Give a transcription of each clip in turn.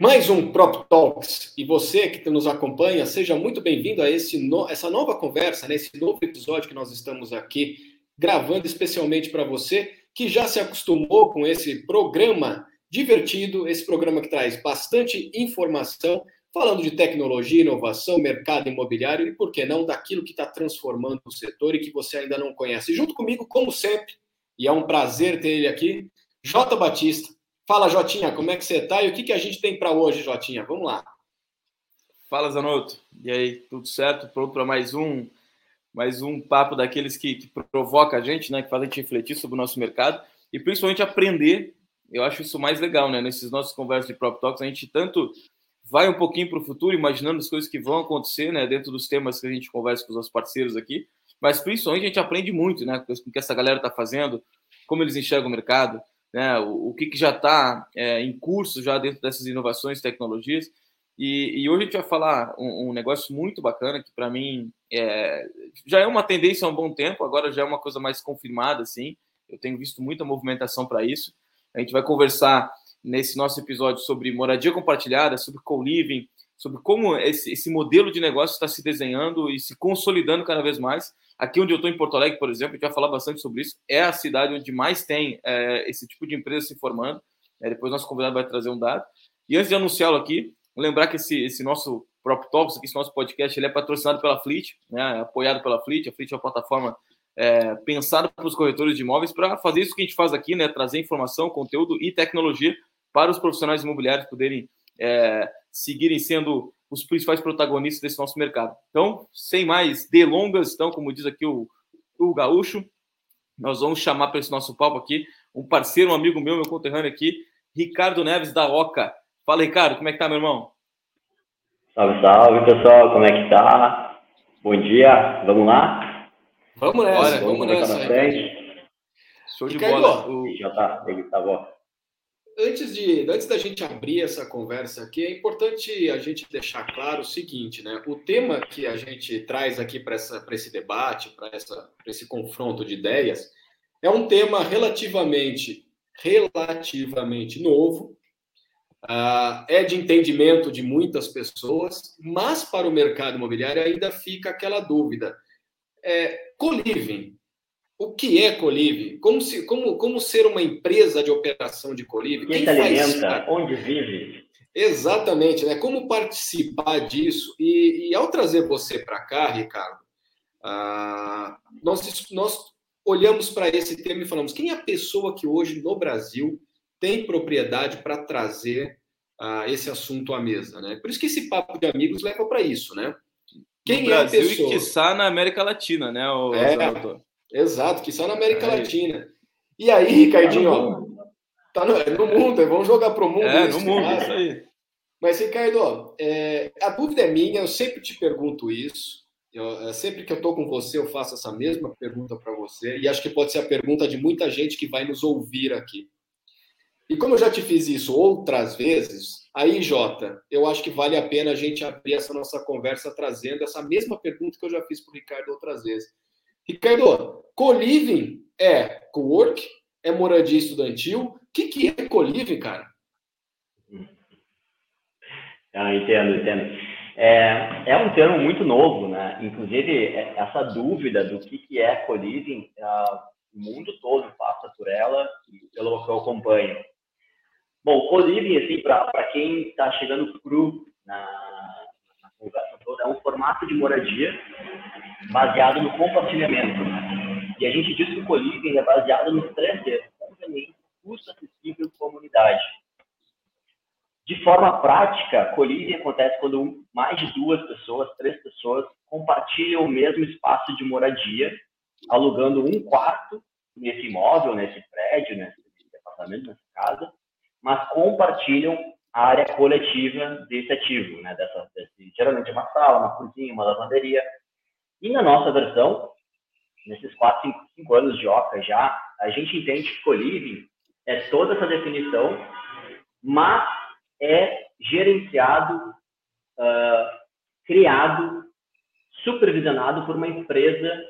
Mais um Prop Talks. E você que nos acompanha, seja muito bem-vindo a esse no... essa nova conversa, né? novo episódio que nós estamos aqui gravando especialmente para você que já se acostumou com esse programa divertido, esse programa que traz bastante informação, falando de tecnologia, inovação, mercado imobiliário e, por que não, daquilo que está transformando o setor e que você ainda não conhece. Junto comigo, como sempre, e é um prazer ter ele aqui, Jota Batista. Fala, Jotinha, como é que você está e o que, que a gente tem para hoje, Jotinha? Vamos lá. Fala, Zanotto. E aí, tudo certo? Pronto para mais um mais um papo daqueles que, que provoca a gente, né, que faz a gente refletir sobre o nosso mercado e principalmente aprender. Eu acho isso mais legal, né? Nesses nossos conversas de Prop Talks, a gente tanto vai um pouquinho para o futuro, imaginando as coisas que vão acontecer, né, dentro dos temas que a gente conversa com os nossos parceiros aqui, mas principalmente a gente aprende muito, né, com o que essa galera está fazendo, como eles enxergam o mercado, né, o, o que, que já está é, em curso já dentro dessas inovações, tecnologias. E, e, hoje a gente vai falar um, um negócio muito bacana que para mim é, já é uma tendência há um bom tempo, agora já é uma coisa mais confirmada, assim. Eu tenho visto muita movimentação para isso. A gente vai conversar nesse nosso episódio sobre moradia compartilhada, sobre co-living, sobre como esse, esse modelo de negócio está se desenhando e se consolidando cada vez mais. Aqui onde eu estou, em Porto Alegre, por exemplo, a gente vai falar bastante sobre isso, é a cidade onde mais tem é, esse tipo de empresa se formando. É, depois nosso convidado vai trazer um dado. E antes de anunciá-lo aqui, lembrar que esse, esse nosso Prop Talks, esse nosso podcast, ele é patrocinado pela Fleet, né, apoiado pela Fleet. A Fleet é uma plataforma é, pensada para os corretores de imóveis para fazer isso que a gente faz aqui, né, trazer informação, conteúdo e tecnologia para os profissionais imobiliários poderem é, seguirem sendo os principais protagonistas desse nosso mercado. Então, sem mais delongas, então, como diz aqui o, o Gaúcho, nós vamos chamar para esse nosso papo aqui um parceiro, um amigo meu, meu conterrâneo aqui, Ricardo Neves da Oca. Fala, Ricardo, como é que tá, meu irmão? Salve, salve, pessoal, como é que tá? Bom dia, vamos lá? Vamos nessa, vamos, vamos nessa. Na frente. Show de Ricardo, bola. O... Já tá, ele tá bom. Antes, de, antes da gente abrir essa conversa aqui, é importante a gente deixar claro o seguinte, né? O tema que a gente traz aqui para esse debate, para esse confronto de ideias, é um tema relativamente, relativamente novo, Uh, é de entendimento de muitas pessoas, mas para o mercado imobiliário ainda fica aquela dúvida. É, coliving. O que é coliving? Como, se, como, como ser uma empresa de operação de coliving? Quem, Quem alimenta? Onde vive? Exatamente, né? Como participar disso? E, e ao trazer você para cá, Ricardo, uh, nós, nós olhamos para esse tema e falamos: quem é a pessoa que hoje no Brasil tem propriedade para trazer uh, esse assunto à mesa, né? Por isso que esse papo de amigos leva para isso, né? Quem no é Brasil a pessoa? e quiçá na América Latina, né? O é, exato, quiçá na América é. Latina. E aí, Ricardinho, ó, tá no, é no mundo, vamos jogar para o mundo. É, no mundo, caso. isso aí. Mas, Ricardo, ó, é, a dúvida é minha, eu sempre te pergunto isso. Eu, é, sempre que eu estou com você, eu faço essa mesma pergunta para você, e acho que pode ser a pergunta de muita gente que vai nos ouvir aqui. E como eu já te fiz isso outras vezes, aí, Jota, eu acho que vale a pena a gente abrir essa nossa conversa trazendo essa mesma pergunta que eu já fiz para o Ricardo outras vezes. Ricardo, co-living é co-work? É moradia estudantil? O que, que é co-living, cara? Ah, entendo, entendo. É, é um termo muito novo, né? Inclusive, é, essa dúvida do que, que é co-living, uh, o mundo todo passa por ela pelo que eu acompanho. Bom, o living, assim, para quem está chegando cru na, na, conversa toda, é um formato de moradia baseado no compartilhamento. E a gente diz que o co-living é baseado nos três Ds, custo acessível e comunidade. De forma prática, co-living acontece quando mais de duas pessoas, três pessoas, compartilham o mesmo espaço de moradia, alugando um quarto nesse imóvel, nesse prédio, nesse apartamento, nessa casa, mas compartilham a área coletiva desse ativo, né? Dessa, desse, geralmente é uma sala, uma cozinha, uma lavanderia. E na nossa versão, nesses 4, 5, 5 anos de OCA já, a gente entende que co-living é toda essa definição, mas é gerenciado, uh, criado, supervisionado por uma empresa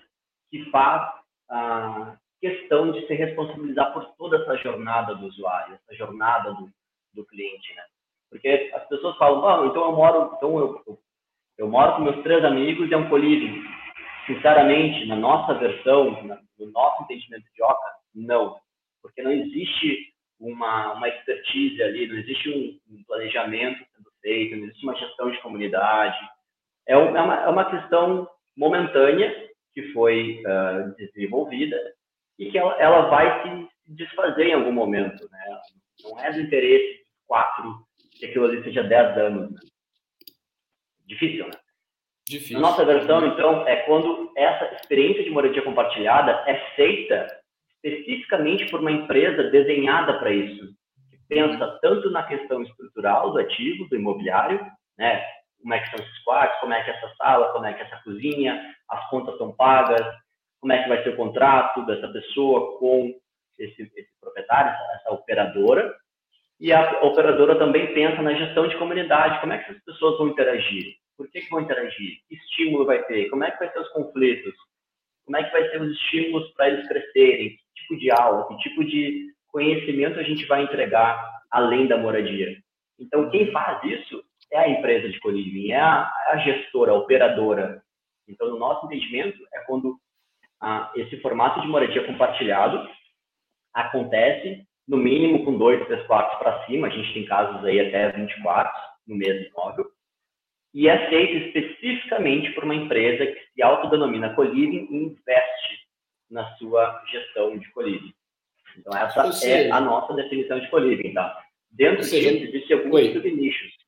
que faz uh, questão de se responsabilizar por toda essa jornada do usuário, essa jornada do, do cliente, né? Porque as pessoas falam, ah, então eu moro, então eu, eu, eu moro com meus três amigos e é um colívio. Sinceramente, na nossa versão, no nosso entendimento de OCA, não. Porque não existe uma, uma expertise ali, não existe um, um planejamento sendo feito, não existe uma gestão de comunidade. É, é uma, é uma questão momentânea que foi uh, desenvolvida e que ela, ela vai se desfazer em algum momento. Né? Não é do interesse quatro que aquilo ali seja dez anos. Né? Difícil, né? Difícil. A nossa versão, então, é quando essa experiência de moradia compartilhada é feita especificamente por uma empresa desenhada para isso, que pensa tanto na questão estrutural do ativo, do imobiliário, né? Como é que são esses quartos, como é que é essa sala, como é que é essa cozinha, as contas estão pagas, como é que vai ser o contrato dessa pessoa com esse, esse proprietário, essa, essa operadora, e a operadora também pensa na gestão de comunidade, como é que essas pessoas vão interagir, por que, que vão interagir, que estímulo vai ter, como é que vai ser os conflitos, como é que vai ser os estímulos para eles crescerem, que tipo de aula, que tipo de conhecimento a gente vai entregar além da moradia. Então, quem faz isso é a empresa de co-living, é a, a, gestora, a operadora. Então, no nosso entendimento, é quando ah, esse formato de moradia compartilhado acontece, no mínimo, com dois, três quartos para cima. A gente tem casos aí até 20 quartos no mesmo imóvel. E é feito especificamente por uma empresa que se autodenomina co-living e investe na sua gestão de co-living. Então, essa seja, é a nossa definição de co-living, tá? Dentro seja, disso, existem alguns subnichos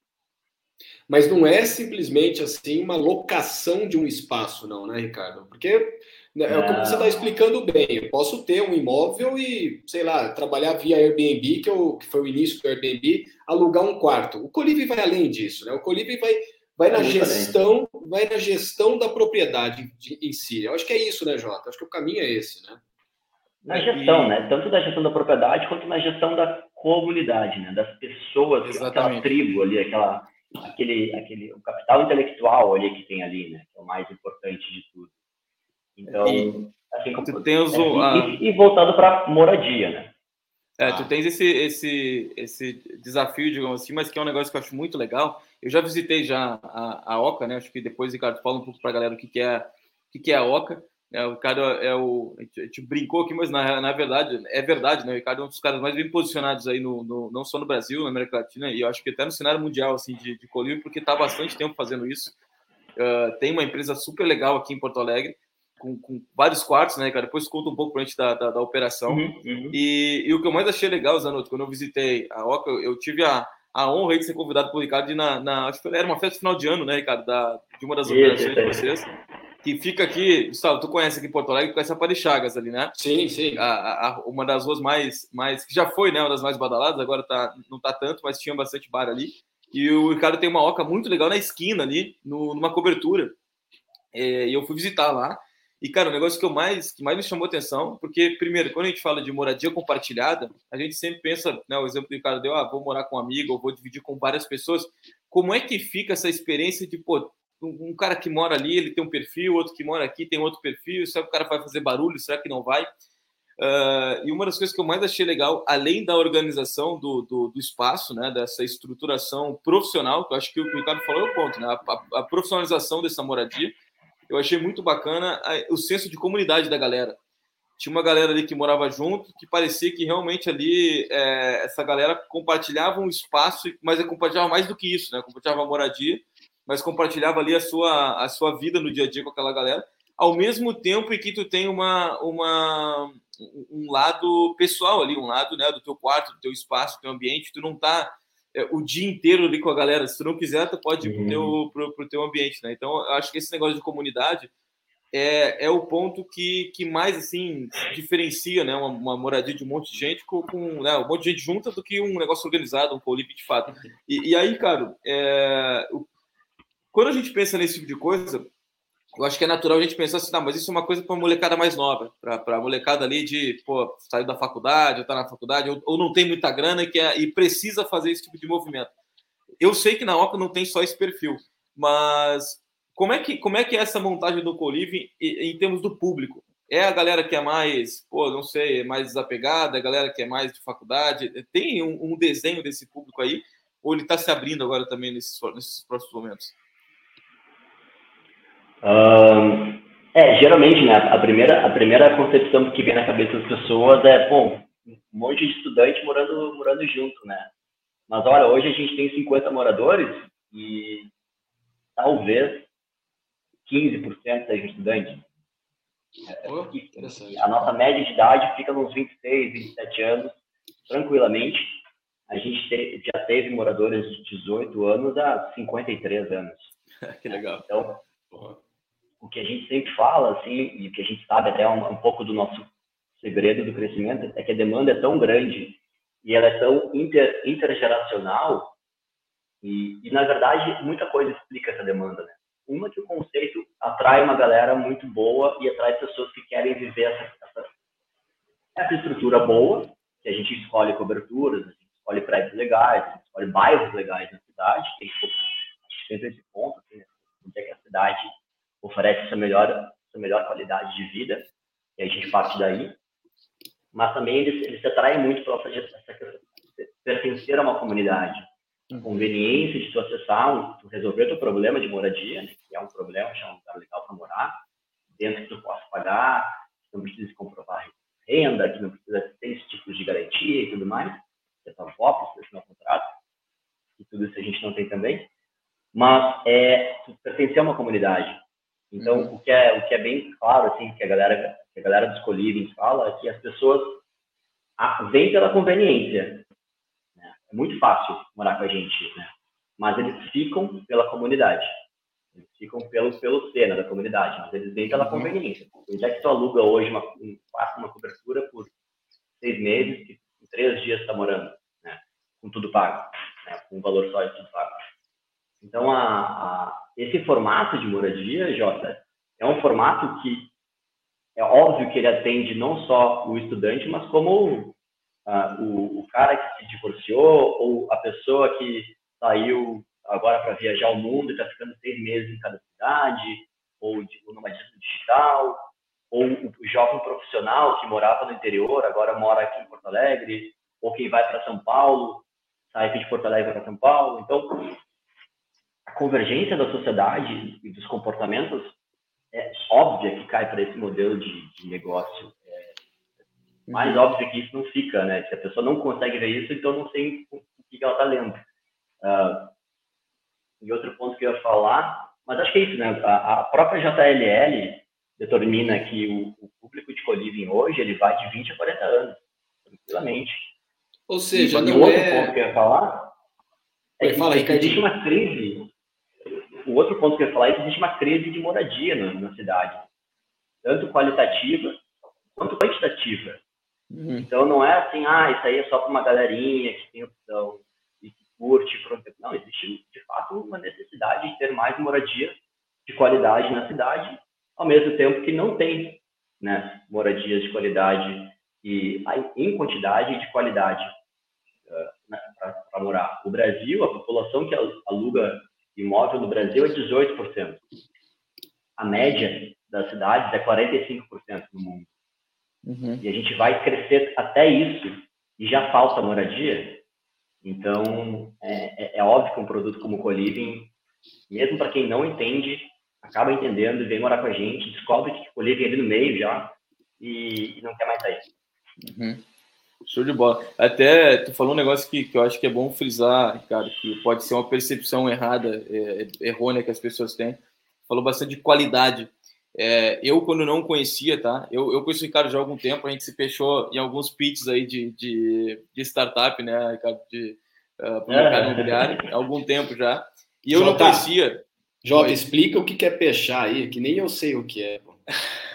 mas não é simplesmente assim uma locação de um espaço, não, né, Ricardo? Porque né, é como você está explicando bem. Eu posso ter um imóvel e, sei lá, trabalhar via Airbnb, que, eu, que foi o início do Airbnb, alugar um quarto. O Colibri vai além disso, né? O Colibri vai, vai na gestão, vai na gestão da propriedade de, em si. Eu acho que é isso, né, Jota? Acho que o caminho é esse, né? Na gestão, e... né? Tanto da gestão da propriedade quanto na gestão da comunidade, né? Das pessoas, Exatamente. aquela tribo ali, aquela aquele, aquele o capital intelectual ali que tem ali, né? Que é o mais importante de tudo. Então, e, assim como, tu tens o, é, a... e, e, voltado para moradia, né? É, ah. tu tens esse, esse, esse desafio, digamos assim, mas que é um negócio que eu acho muito legal. Eu já visitei já a, a Oca, né? Acho que depois, Ricardo, fala um pouco para a galera o que, que, é, o que, que é a Oca. É, o cara é o. A gente brincou aqui, mas na, na verdade, é verdade, né? O Ricardo é um dos caras mais bem posicionados aí, no, no não só no Brasil, na América Latina, e eu acho que até no cenário mundial, assim, de, de colírio, porque está bastante tempo fazendo isso. Uh, tem uma empresa super legal aqui em Porto Alegre, com, com vários quartos, né, cara? Depois conta um pouco pra gente da, da, da operação. Uhum, uhum. E, e, o que eu mais achei legal, Zanotto, quando eu visitei a Oca, eu, eu tive a, a honra de ser convidado pelo Ricardo de na, na, acho que era uma festa final de ano, né, Ricardo, da, de uma das operações de vocês que fica aqui, Gustavo, tu conhece aqui em Porto Alegre, conhece a Parichagas ali, né? Sim, sim. A, a, uma das ruas mais, mais, que já foi, né, uma das mais badaladas, agora tá, não tá tanto, mas tinha bastante bar ali. E o Ricardo tem uma oca muito legal na esquina ali, no, numa cobertura. É, e eu fui visitar lá. E, cara, o negócio que, eu mais, que mais me chamou atenção, porque, primeiro, quando a gente fala de moradia compartilhada, a gente sempre pensa, né, o exemplo que o Ricardo deu, ah, vou morar com um amigo, ou vou dividir com várias pessoas. Como é que fica essa experiência de, pô, um cara que mora ali, ele tem um perfil, outro que mora aqui tem outro perfil, será que o cara vai fazer barulho, será que não vai? Uh, e uma das coisas que eu mais achei legal, além da organização do, do, do, espaço, né, dessa estruturação profissional, que eu acho que o Ricardo falou é o ponto, né, a, a, profissionalização dessa moradia, eu achei muito bacana o senso de comunidade da galera. Tinha uma galera ali que morava junto, que parecia que realmente ali é, essa galera compartilhava um espaço, mas compartilhava mais do que isso, né, compartilhava a moradia, mas compartilhava ali a sua, a sua vida no dia a dia com aquela galera, ao mesmo tempo em que tu tem uma, uma, um lado pessoal ali, um lado né, do teu quarto, do teu espaço, do teu ambiente, tu não tá o dia inteiro ali com a galera, se tu não quiser, tu pode ir pro teu, uhum. pro, pro teu ambiente, né? Então, eu acho que esse negócio de comunidade é, é o ponto que, que mais, assim, diferencia, né, uma, uma moradia de um monte de gente com, com né, um monte de gente junta do que um negócio organizado, um colírio de fato. E, e aí, cara, é, quando a gente pensa nesse tipo de coisa, eu acho que é natural a gente pensar assim, não, mas isso é uma coisa para uma molecada mais nova, para a molecada ali de, pô, saiu da faculdade, ou está na faculdade, ou, ou, não tem muita grana e, quer, e precisa fazer esse tipo de movimento. Eu sei que na OCA não tem só esse perfil, mas como é que, como é, que é essa montagem do Coliving em, em termos do público? É a galera que é mais, pô, não sei, mais desapegada, é a galera que é mais de faculdade? Tem um, um desenho desse público aí? ou ele está se abrindo agora também nesses, nesses próximos momentos? É, geralmente, né, a primeira, a primeira concepção que vem na cabeça das pessoas é, bom, um monte de estudante morando, morando junto, né? Mas, olha, hoje a gente tem 50 moradores e talvez 15% sejam estudantes. Oh, a nossa média de idade fica nos 26, 27 anos, tranquilamente. A gente te, já teve moradores de 18 anos a 53 anos. que legal. Então, o que a gente sempre fala, assim, e o que a gente sabe até um, um pouco do nosso segredo do crescimento, é que a demanda é tão grande e ela é tão inter, intergeracional e, e, na verdade, muita coisa explica essa demanda, né? Uma que o conceito atrai uma galera muito boa e atrai pessoas que querem viver essa, essa, essa estrutura boa, que a gente escolhe coberturas, a gente escolhe prédios legais, a gente escolhe bairros legais na cidade, tem sempre esse ponto, assim, né? onde é que a cidade oferece essa melhor, essa melhor qualidade de vida, e a gente parte daí. Mas também eles, eles se atraem muito para essa, essa pertencer a uma comunidade. A conveniência de tu acessar, tu resolver teu problema de moradia, né, que é um problema, achar um lugar legal para morar, dentro que tu possa pagar, que não precisa comprovar renda, que não precisa ter esse tipo de garantia e tudo mais, que é tua avó precisa assinar o contrato, e tudo isso a gente não tem também. Mas é, tu pertencer a uma comunidade, então, uhum. o, que é, o que é bem claro, assim, que a galera, que a galera dos coliving fala, é que as pessoas vêm pela conveniência. Né? É muito fácil morar com a gente, né? mas eles ficam pela comunidade. Eles ficam pelo, pelo cena da comunidade, mas eles vêm pela uhum. conveniência. Onde é que tu aluga hoje uma, um, uma cobertura por seis meses, que em três dias está morando, né? com tudo pago, né? com o valor só de tudo pago. Então, a, a, esse formato de moradia, Jota, é um formato que é óbvio que ele atende não só o estudante, mas como uh, o, o, cara que se divorciou ou a pessoa que saiu agora para viajar o mundo e está ficando seis meses em cada cidade, ou de, o nomadismo digital, ou o jovem profissional que morava no interior, agora mora aqui em Porto Alegre, ou quem vai para São Paulo, sai aqui de Porto Alegre para São Paulo. Então, a convergência da sociedade e dos comportamentos é óbvia que cai para esse modelo de, de negócio. É mais uhum. óbvio que isso não fica, né? Se a pessoa não consegue ver isso, então não sei o que ela está lendo. Uh, e outro ponto que eu ia falar, mas acho que é isso, né? A, a própria JLL determina que o, o público de coliving hoje ele vai de 20 a 40 anos, tranquilamente. Ou seja, e, não outro é... ponto que eu ia falar é que, fala, que existe uma crise o outro ponto que eu ia falar é que existe uma crise de moradia na, na cidade, tanto qualitativa quanto quantitativa. Uhum. Então não é assim, ah, isso aí é só para uma galerinha que tem opção e que curte. Pronto. Não, existe de fato uma necessidade de ter mais moradia de qualidade na cidade, ao mesmo tempo que não tem né, moradias de qualidade e em quantidade e de qualidade uh, né, para morar. O Brasil, a população que aluga imóvel no Brasil é 18%. A média das cidades é 45% no mundo. Uhum. E a gente vai crescer até isso e já falta moradia. Então, é, é, é óbvio que um produto como o Coliving, mesmo para quem não entende, acaba entendendo e vem morar com a gente, descobre que o Coliving é ali no meio já e, e não quer mais sair. Uhum. Show de bola. Até tu falou um negócio que, que eu acho que é bom frisar, Ricardo, que pode ser uma percepção errada, é, é, errônea que as pessoas têm. Falou bastante de qualidade. É, eu, quando não conhecia, tá? Eu, eu conheço o Ricardo já há algum tempo, a gente se fechou em alguns pitches aí de, de, de startup, né, Ricardo, de, uh, para o mercado imobiliário, há algum tempo já. E eu Jota, não conhecia. Jota, explica o que é pechar aí, que nem eu sei o que é.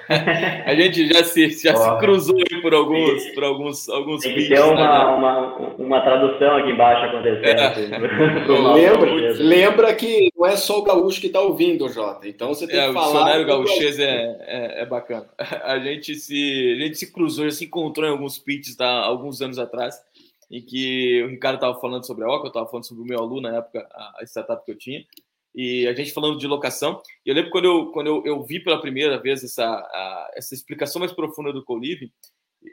a gente já se, já se cruzou por alguns, por alguns, alguns Tem vídeos. Tem uma, né? uma, uma tradução aqui embaixo acontecendo. É. Assim, lembra, lembra que não é só o gaúcho que está ouvindo, Jota. Então você tem é, que falar. O dicionário gaúchês é, é, é, bacana. A gente, se, a gente se cruzou, já se encontrou em alguns pitches tá, alguns anos atrás, em que o Ricardo estava falando sobre a Oca, eu estava falando sobre o meu aluno na época, a startup que eu tinha e a gente falando de locação. Eu lembro quando eu, quando eu, eu vi pela primeira vez essa, a, essa explicação mais profunda do Coliving,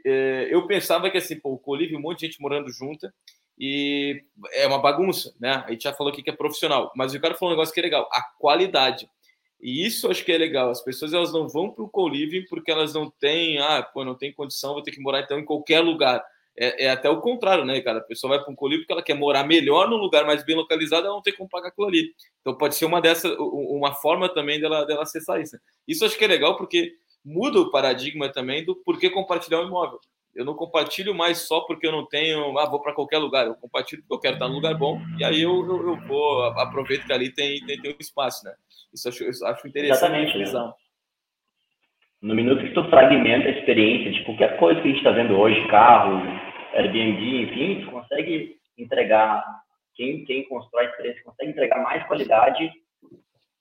é, eu pensava que assim, pô, o Coliving, um monte de gente morando junta, e é uma bagunça, né? A gente já falou aqui que é profissional, mas o cara falou um negócio que é legal, a qualidade. E isso acho que é legal. As pessoas elas não vão para o co-living porque elas não têm, ah, pô, não tem condição, vou ter que morar então em qualquer lugar. É, é até o contrário, né, cara? A pessoa vai para um co-living porque ela quer morar melhor num lugar mais bem localizado, ela não tem como pagar aquilo ali. Então pode ser uma dessa, uma forma também dela, dela acessar isso. Né? Isso acho que é legal porque muda o paradigma também do porquê compartilhar um imóvel. Eu não compartilho mais só porque eu não tenho, ah, vou para qualquer lugar. Eu compartilho porque eu quero estar num lugar bom e aí eu, eu, eu vou, aproveito que ali tem, tem, tem um espaço, né? Isso acho, acho interessante. Exatamente. Né? No minuto que tu fragmenta a experiência de qualquer coisa que a gente está vendo hoje, carro, Airbnb, enfim, tu consegue entregar, quem, quem constrói experiência consegue entregar mais qualidade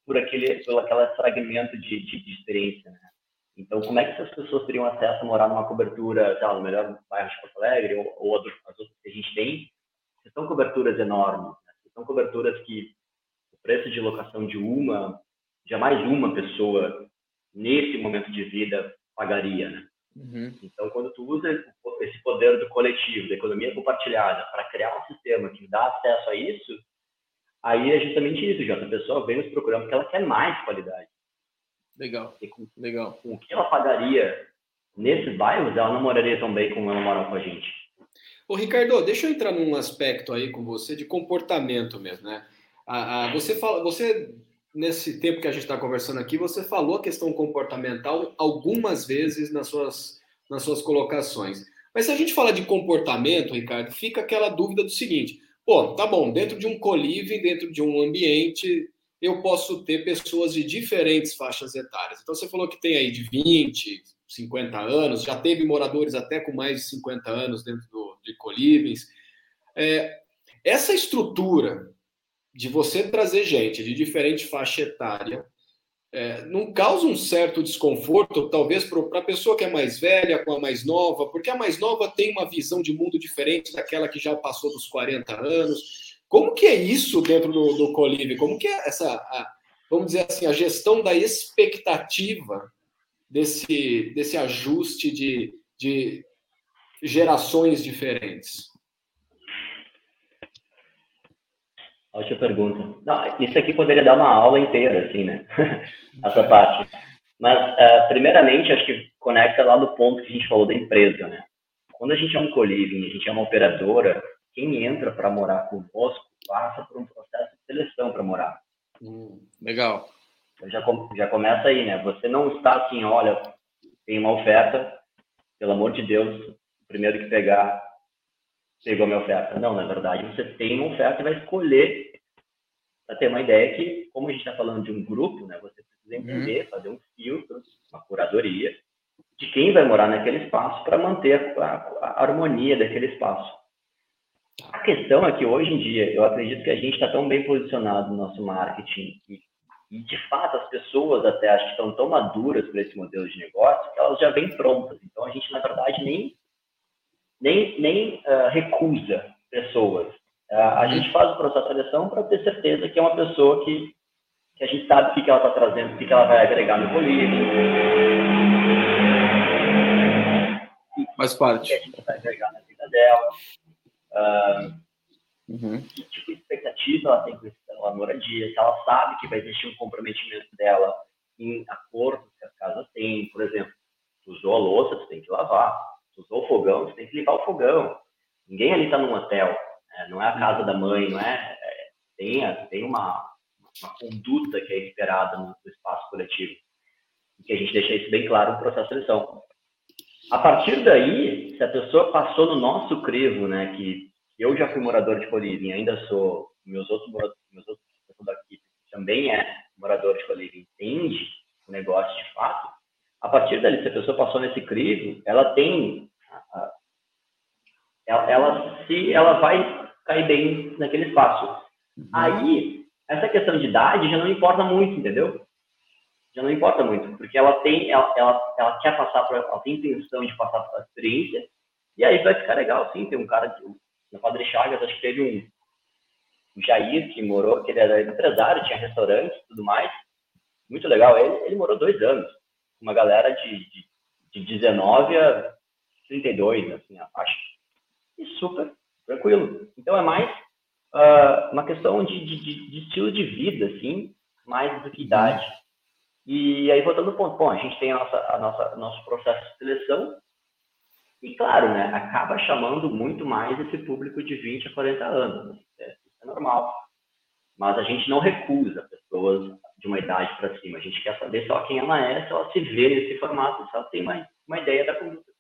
por aquele, por aquele fragmento de, de, de experiência, né? Então, como é que essas pessoas teriam acesso a morar numa cobertura, sei lá, no melhor bairro de Porto Alegre, ou, ou as outras que a gente tem, são coberturas enormes, né? são coberturas que o preço de locação de uma, jamais uma pessoa, nesse momento de vida, pagaria, né? Uhum. Então, quando tu usa esse poder do coletivo, da economia compartilhada, para criar um sistema que dá acesso a isso, aí é justamente isso, já. A pessoa vem nos procurando porque ela quer mais qualidade. Legal, com, legal. Com o que ela pagaria nesses bairros, ela não moraria tão bem como ela mora com a gente. Ô, Ricardo, deixa eu entrar num aspecto aí com você de comportamento mesmo, né? Ah, ah, você fala, você nesse tempo que a gente está conversando aqui, você falou a questão comportamental algumas vezes nas suas, nas suas colocações. Mas se a gente fala de comportamento, Ricardo, fica aquela dúvida do seguinte: pô, tá bom, dentro de um coliving, dentro de um ambiente, eu posso ter pessoas de diferentes faixas etárias. Então você falou que tem aí de 20, 50 anos, já teve moradores até com mais de 50 anos dentro do, de colivings. É, essa estrutura de você trazer gente de diferente faixa etária é, não causa um certo desconforto, talvez para a pessoa que é mais velha com a mais nova, porque a mais nova tem uma visão de mundo diferente daquela que já passou dos 40 anos. Como que é isso dentro do, do Colive? Como que é essa, a, vamos dizer assim, a gestão da expectativa desse, desse ajuste de, de gerações diferentes? Ótima pergunta. Não, isso aqui poderia dar uma aula inteira, assim, né? Essa parte. Mas, uh, primeiramente, acho que conecta lá do ponto que a gente falou da empresa, né? Quando a gente é um coliving, a gente é uma operadora, quem entra para morar conosco passa por um processo de seleção para morar. Hum, legal. Então já, já começa aí, né? Você não está assim, olha, tem uma oferta, pelo amor de Deus, o primeiro que pegar pegou minha oferta. Não, na verdade, você tem uma oferta e vai escolher para ter uma ideia que, como a gente está falando de um grupo, né, você precisa uhum. entender, uhum. fazer um filtro, uma curadoria de quem vai morar naquele espaço para manter a, a, a, harmonia daquele espaço. A questão é que hoje em dia, eu acredito que a gente está tão bem posicionado no nosso marketing e, e, de fato as pessoas até acho que estão tão maduras para esse modelo de negócio que elas já vêm prontas. Então a gente na verdade nem nem, nem uh, recusa pessoas. Uh, a gente faz o processo de seleção para ter certeza que é uma pessoa que, que a gente sabe o que, que ela está trazendo, o que, que ela vai agregar no colírio. Faz parte. O que a gente vai agregar na vida dela. Uh, uhum. Que tipo de expectativa ela tem com a moradia, se ela sabe que vai existir um comprometimento dela em acordo que as casas têm, por exemplo, usou a louça, você tem que lavar usou o fogão, você tem que limpar o fogão. Ninguém ali está num hotel, né? não é a casa da mãe, não é, é tem, tem uma, uma conduta que é esperada no, no espaço coletivo. E que a gente deixa isso bem claro no processo de seleção. A partir daí, se a pessoa passou no nosso crivo, né, que eu já fui morador de Coliving, ainda sou, meus outros moradores, meus outros daqui também é morador de Coliving, entende o negócio de fato, a partir dali, se a pessoa passou nesse crivo, ela tem, ela, ela se, ela vai cair bem naquele espaço. Uhum. Aí, essa questão de idade já não importa muito, entendeu? Já não importa muito, porque ela tem, ela, ela, ela quer passar por, ela tem intenção de passar por essa experiência, e aí vai ficar legal, sim. Tem um cara, que, Padre Chagas, acho que teve um, um Jair que morou, que ele era empresário, tinha restaurante e tudo mais. Muito legal. Ele, ele morou dois anos uma galera de, de, de 19 a 32, assim, a faixa. E super tranquilo. Então é mais uh, uma questão de, de, de, estilo de vida, assim, mais do que idade. E aí, voltando ao ponto, bom, a gente tem a nossa, a nossa, nosso processo de seleção, e claro, né, acaba chamando muito mais esse público de 20 a 40 anos. Né? É, isso é normal. Mas a gente não recusa pessoas de uma idade para cima. A gente quer saber só quem ela é, se ela se vê nesse formato, se ela tem uma, uma ideia da conduta.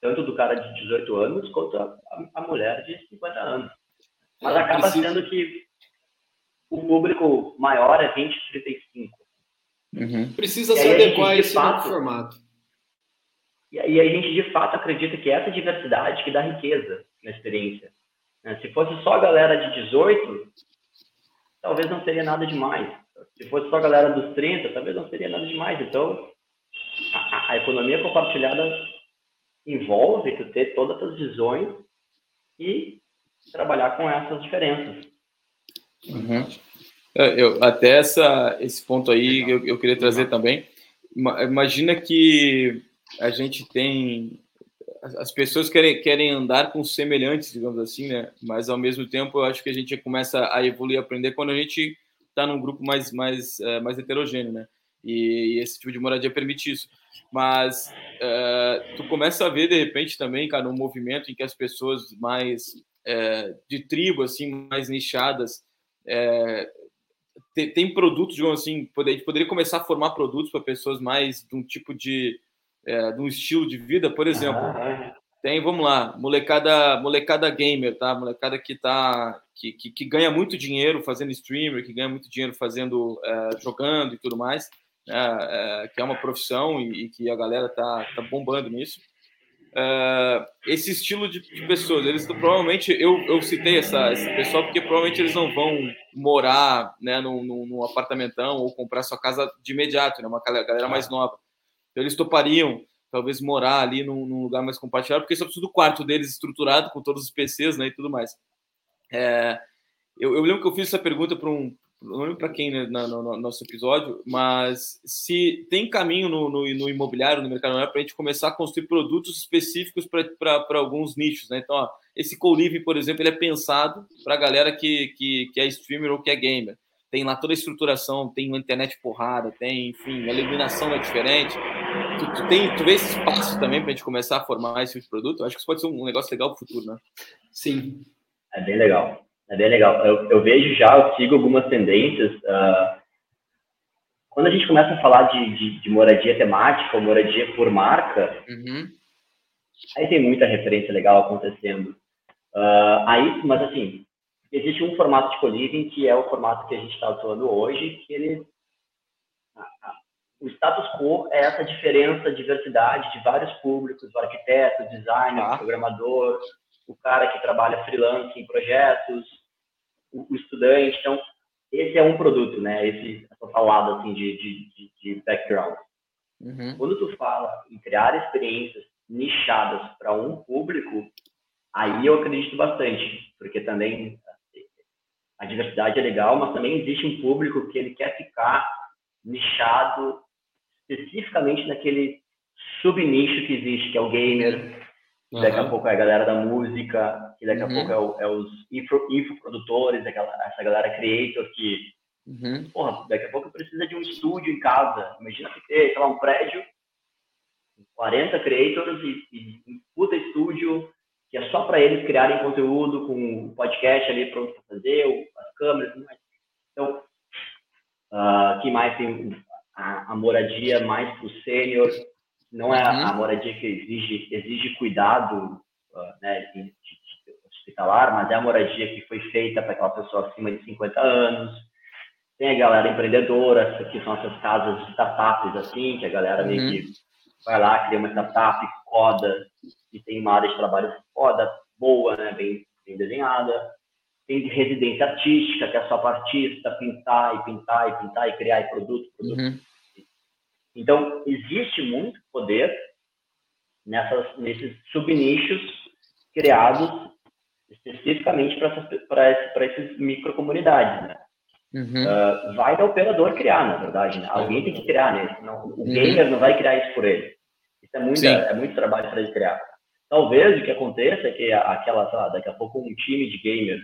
Tanto do cara de 18 anos quanto a, a, a mulher de 50 anos. Mas acaba sendo que o público maior é 20 a 35. Uhum. Precisa se adequar a esse fato, formato. E aí a gente, de fato, acredita que essa diversidade que dá riqueza na experiência. Se fosse só a galera de 18, talvez não seria nada demais. Se fosse só a galera dos 30, talvez não seria nada demais. Então, a, a economia compartilhada envolve tu ter todas as visões e trabalhar com essas diferenças. Uhum. É, eu, até essa, esse ponto aí eu, eu queria trazer também. Imagina que a gente tem as pessoas querem, querem andar com semelhantes, digamos assim, né? Mas ao mesmo tempo, eu acho que a gente começa a evoluir, aprender quando a gente está num grupo mais mais é, mais heterogêneo, né? E, e, esse tipo de moradia permite isso. Mas uh, tu começa a ver de repente também, cara, um movimento em que as pessoas mais é, de tribo, assim, mais nichadas, é, tem, tem, produtos, digamos assim, poder, poderia começar a formar produtos para pessoas mais de um tipo de, é, de um estilo de vida, por exemplo. Tem, vamos lá, molecada, molecada gamer, tá? Molecada que tá que, que, que ganha muito dinheiro fazendo streamer, que ganha muito dinheiro fazendo é, jogando e tudo mais, né? é, que é uma profissão e, e, que a galera tá, tá bombando nisso uh, esse estilo de, de, pessoas. Eles provavelmente, eu, eu citei essa, esse pessoal porque provavelmente eles não vão morar né, num, num, num apartamentão ou comprar sua casa de imediato, né, uma galera mais nova. Então, eles topariam talvez morar ali num, num, lugar mais compartilhado, porque só precisa do quarto deles estruturado com todos os PCs né, e tudo mais. É, eu, eu, lembro que eu fiz essa pergunta para um, não lembro para quem né, no, no, nosso episódio, mas se tem caminho no, no, no imobiliário, no mercado para a gente começar a construir produtos específicos para alguns nichos, né? Então, ó, esse co-living, por exemplo, ele é pensado para a galera que, que, que é streamer ou que é gamer. Tem lá toda a estruturação, tem uma internet porrada, tem, enfim, a iluminação é diferente. Tu, tu, tem, tu vê esse espaço também para a gente começar a formar esse tipo de produto? Eu acho que isso pode ser um negócio legal para o futuro, né? Sim. É bem legal. É bem legal. Eu, eu vejo já, eu sigo algumas tendências. Uh, quando a gente começa a falar de, de, de moradia temática ou moradia por marca, uhum. aí tem muita referência legal acontecendo. Uh, aí, mas assim, existe um formato de co-living que é o formato que a gente está atuando hoje, que ele o status quo é essa diferença, diversidade de vários públicos, o arquiteto, o designer, ah. o programador, o cara que trabalha freelance em projetos, o, o estudante. Então, esse é um produto, né? Esse, essa salada assim, de, de, de background. Uhum. Quando tu fala em criar experiências nichadas para um público, aí eu acredito bastante, porque também a diversidade é legal, mas também existe um público que ele quer ficar nichado especificamente naquele subnicho que existe, que é o gamer, Uhum. Daqui a pouco é a galera da música, que daqui a uhum. pouco é, o, é os info, infoprodutores, aquela, essa galera creator que, uhum. porra, daqui a pouco precisa de um estúdio em casa. Imagina ter, sei lá, um prédio, 40 creators e, e um puta estúdio que é só para eles criarem conteúdo com o podcast ali pronto para fazer, as câmeras, tudo mais. Então, uh, que mais tem a, a moradia mais para o sênior, não é uhum. a moradia que exige, exige cuidado uh, né, de, de, hospitalar, mas é a moradia que foi feita para aquela pessoa acima de 50 anos. Tem a galera empreendedora, que são essas casas de startups, assim, que a galera uhum. meio que vai lá, cria uma startup, coda, e tem uma área de trabalho foda, boa, né, bem, bem desenhada. Tem de residência artística, que é só para artista pintar e pintar e pintar e criar e produto, produto. Uhum. Então, existe muito poder nessas, nesses subnichos criados especificamente para essas microcomunidades, né? Uhum. Uh, vai da operador criar, na verdade, né? Alguém tem que criar nesse. Não, o uhum. gamer não vai criar isso por ele. Isso é muito, é muito trabalho para ele criar. talvez o que aconteça é que aquela, sei lá, daqui a pouco um time de gamers,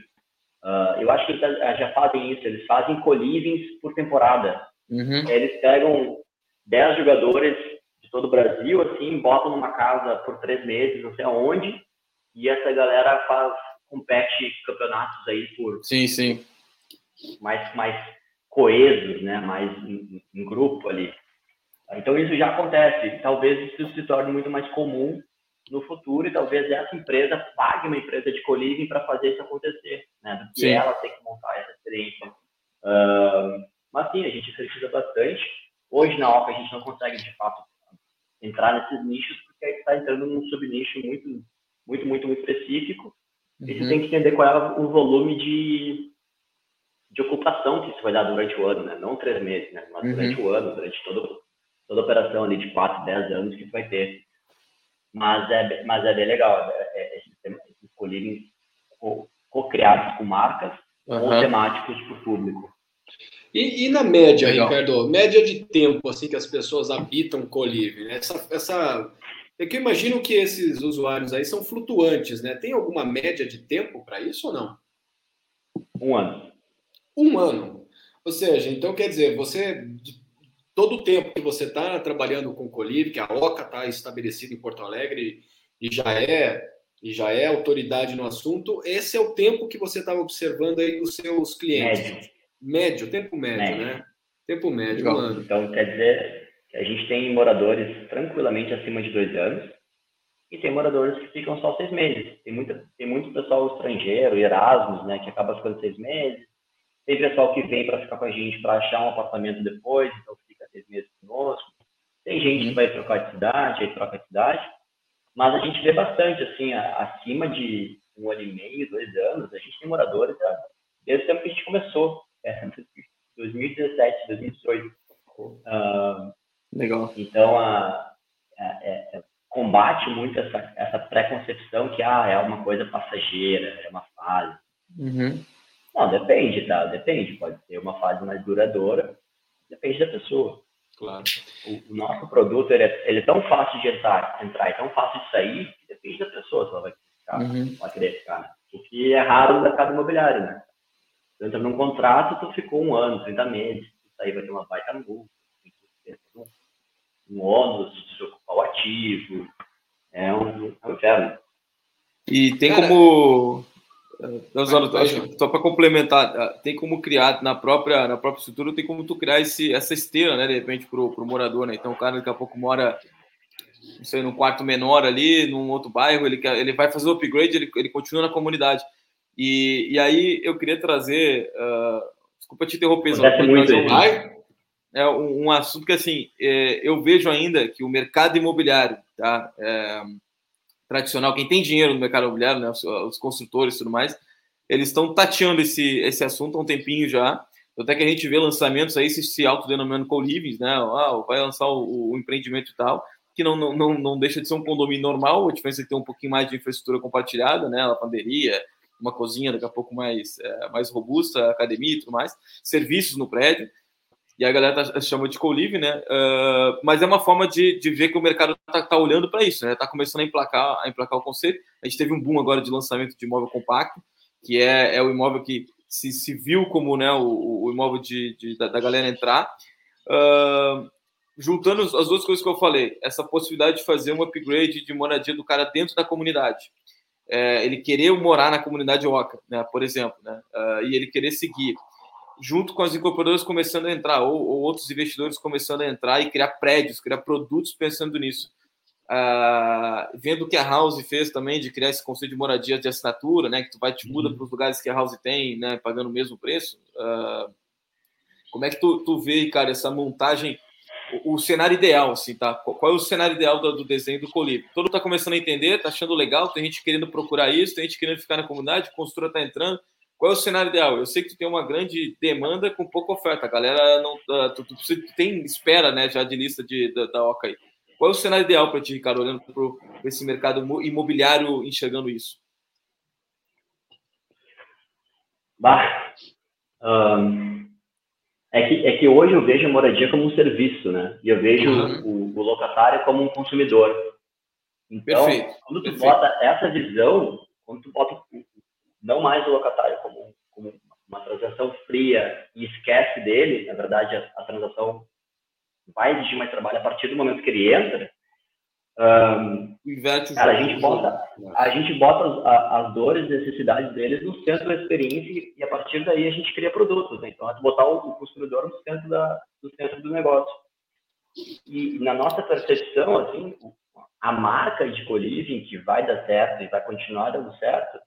uh, eu acho que eles já fazem isso, eles fazem colivings por temporada. Uhum. Eles pegam 10 jogadores de todo o Brasil, assim, botam numa casa por três meses, não sei aonde, e essa galera faz, compete campeonatos aí por... Sim, sim. Mais, mais coesos, né, mais em, em grupo ali. Então isso já acontece. Talvez isso se torne muito mais comum no futuro e talvez essa empresa pague uma empresa de co-living para fazer isso acontecer, né? Do que ela tem que montar essa experiência. Uh, mas sim, a gente precisa bastante. Hoje na OCA a gente não consegue de fato entrar nesses nichos porque aí está entrando num subnicho muito, muito, muito, muito específico. Uhum. E você tem que entender qual é o volume de, de ocupação que isso vai dar durante o ano, né? Não três meses, né? Mas uhum. durante o ano, durante todo, toda a operação ali de 4, 10 anos que vai ter. Mas é, mas é bem legal, é, é, esses colírios co-criados com marcas uhum. ou temáticos para o público. E, e, na média, legal. Ricardo, média de tempo assim que as pessoas habitam Coliving, né? essa, essa é que eu imagino que esses usuários aí são flutuantes, né? Tem alguma média de tempo para isso ou não? Um ano. Um ano. Ou seja, então quer dizer, você todo o tempo que você está trabalhando com o Colib, que a OCA está estabelecida em Porto Alegre e já é e já é autoridade no assunto, esse é o tempo que você estava observando aí dos seus clientes. Médio. Médio, tempo médio, médio. né? Tempo médio, um ano. Então, quer dizer que a gente tem moradores tranquilamente acima de dois anos e tem moradores que ficam só seis meses. Tem, muita, tem muito pessoal estrangeiro, Erasmus, né, que acaba ficando seis meses. Tem pessoal que vem para ficar com a gente para achar um apartamento depois, então seis meses conosco. Tem gente que uhum. vai trocar de cidade, aí troca de cidade, mas a gente vê bastante, assim, acima de um ano e meio, dois anos, a gente tem moradores desde o tempo que a gente começou, é, 2017, 2018. Uh, Legal. Então, a, a, a, é, é, combate muito essa, essa pré-concepção que ah, é uma coisa passageira, é uma fase. Uhum. Não, depende, tá? Depende. Pode ser uma fase mais duradoura, depende da pessoa. Claro. O, o nosso produto ele é, ele é, tão fácil de entrar, entrar e tão fácil de sair, que depende da pessoa se ela vai ficar, uhum. vai querer ficar. Né? O que é raro no mercado imobiliário, né? Tu entra num contrato, tu ficou um ano, 30 meses, isso aí vai ter uma baita multa, um, um ônus de desocupar o ativo, é um, é um inferno. E tem Cara, como só para complementar, ah, tem como criar na própria, na própria estrutura, tem como tu criar esse, essa esteira, né, de repente, para o morador, né? Então o cara daqui a pouco mora, não sei, num quarto menor ali, num outro bairro, ele, quer, ele vai fazer o upgrade, ele, ele continua na comunidade. E, e aí eu queria trazer, uh, desculpa te interromper, Zé, um, é um, um, assunto que assim, é, eu vejo ainda que o mercado imobiliário, tá? É, tradicional, quem tem dinheiro no mercado imobiliário, né, os, os construtores e tudo mais, eles estão tateando esse, esse assunto há um tempinho já. Até que a gente vê lançamentos aí se, se autodenominando co-livings, né? Ah, vai lançar o, o, empreendimento e tal, que não, não, não deixa de ser um condomínio normal, a diferença é que tem um pouquinho mais de infraestrutura compartilhada, né? Lavanderia, uma cozinha daqui a pouco mais, é, mais robusta, academia e tudo mais, serviços no prédio e a galera tá, chama de co-live, né? Uh, mas é uma forma de, de ver que o mercado está tá olhando para isso, né? Está começando a emplacar, a emplacar o conceito. A gente teve um boom agora de lançamento de imóvel compacto, que é, é o imóvel que se, se viu como né, o, o imóvel de, de da, da, galera entrar. Uh, juntando as duas coisas que eu falei, essa possibilidade de fazer um upgrade de moradia do cara dentro da comunidade. É, ele querer morar na comunidade Oca, né, por exemplo, né, uh, e ele querer seguir junto com as incorporadoras começando a entrar, ou, ou, outros investidores começando a entrar e criar prédios, criar produtos pensando nisso. Uh, vendo o que a House fez também de criar esse conceito de moradia de assinatura, né, que tu vai te muda uhum. para os lugares que a House tem, né, pagando o mesmo preço. Uh, como é que tu, tu vê, cara, essa montagem, o, o, cenário ideal, assim, tá? Qual é o cenário ideal do, do desenho do Colib? Todo tá começando a entender, tá achando legal, tem gente querendo procurar isso, tem gente querendo ficar na comunidade, construtora tá entrando, qual é o cenário ideal? Eu sei que tu tem uma grande demanda com pouca oferta. A galera não. Ah, tu, tu, tu tem espera, né, já de lista de, da, da OCA aí. Qual é o cenário ideal para ti, Ricardo, olhando para esse mercado imobiliário enxergando isso? Bah, um, é, que, é que hoje eu vejo a moradia como um serviço, né? E eu vejo uhum. o, o locatário como um consumidor. Então, Perfeito. quando tu Perfeito. bota essa visão, quando tu bota não mais o locatário como, como uma transação fria e esquece dele, na verdade, a, a transação vai exigir mais trabalho a partir do momento que ele entra, um, cara, a gente bota, a gente bota as, as dores e necessidades deles no centro da experiência e a partir daí a gente cria produtos. Né? Então, é botar o, o consumidor no centro, da, no centro do negócio. E na nossa percepção, assim, a marca de Coliving que vai dar certo e vai continuar dando certo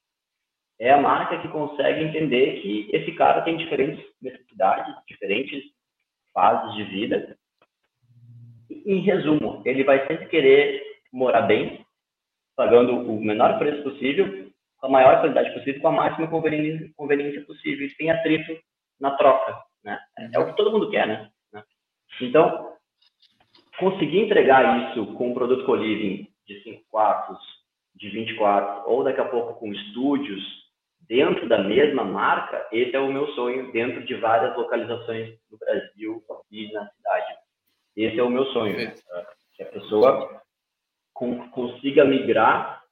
é a marca que consegue entender que esse cara tem diferentes necessidades, diferentes fases de vida em resumo, ele vai sempre querer morar bem, pagando o menor preço possível, com a maior qualidade possível, com a máxima conveniência, possível, sem atrito na troca. Né? É o que todo mundo quer, né? Então, conseguir entregar isso com um produto co-living de 5 quartos, de 20 quartos, ou daqui a pouco com estúdios dentro da mesma marca, esse é o meu sonho dentro de várias localizações do Brasil e na cidade. Esse é o meu sonho. Né? Que a pessoa consiga migrar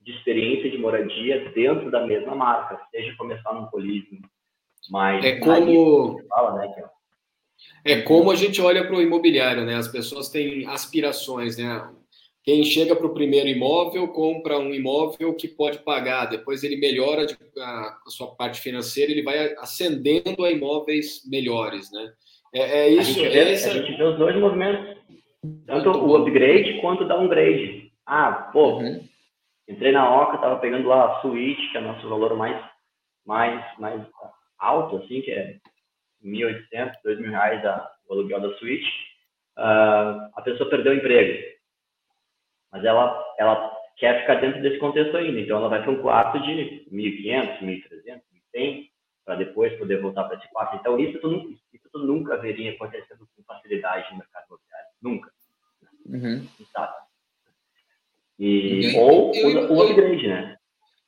de experiência de moradia dentro da mesma marca, seja começar num colírio mais... É como... Fala, né, é... é como a gente olha para o imobiliário, né? As pessoas têm aspirações, né? Quem chega para o primeiro imóvel compra um imóvel que pode pagar, depois ele melhora a, sua parte financeira, ele vai ascendendo a imóveis melhores, né? É, é isso. A gente, vê, é essa... a gente vê os dois movimentos, tanto o upgrade quanto o downgrade. Ah, pô, uhum. entrei na Oca, tava pegando lá a suíte, que é o nosso valor mais, mais, mais alto, assim, que é 1.800, 2.000 reais a, o aluguel da suíte. Uh, a pessoa perdeu o emprego, mas ela, ela quer ficar dentro desse contexto ainda, então ela vai para um quarto de 1.500, 1.300, 1.100, para depois poder voltar para esse quarto. Então, isso tu, isso tu nunca veria acontecendo com facilidade no mercado imobiliário. Nunca. Uhum. Sabe? E, ou eu, o, upgrade, né?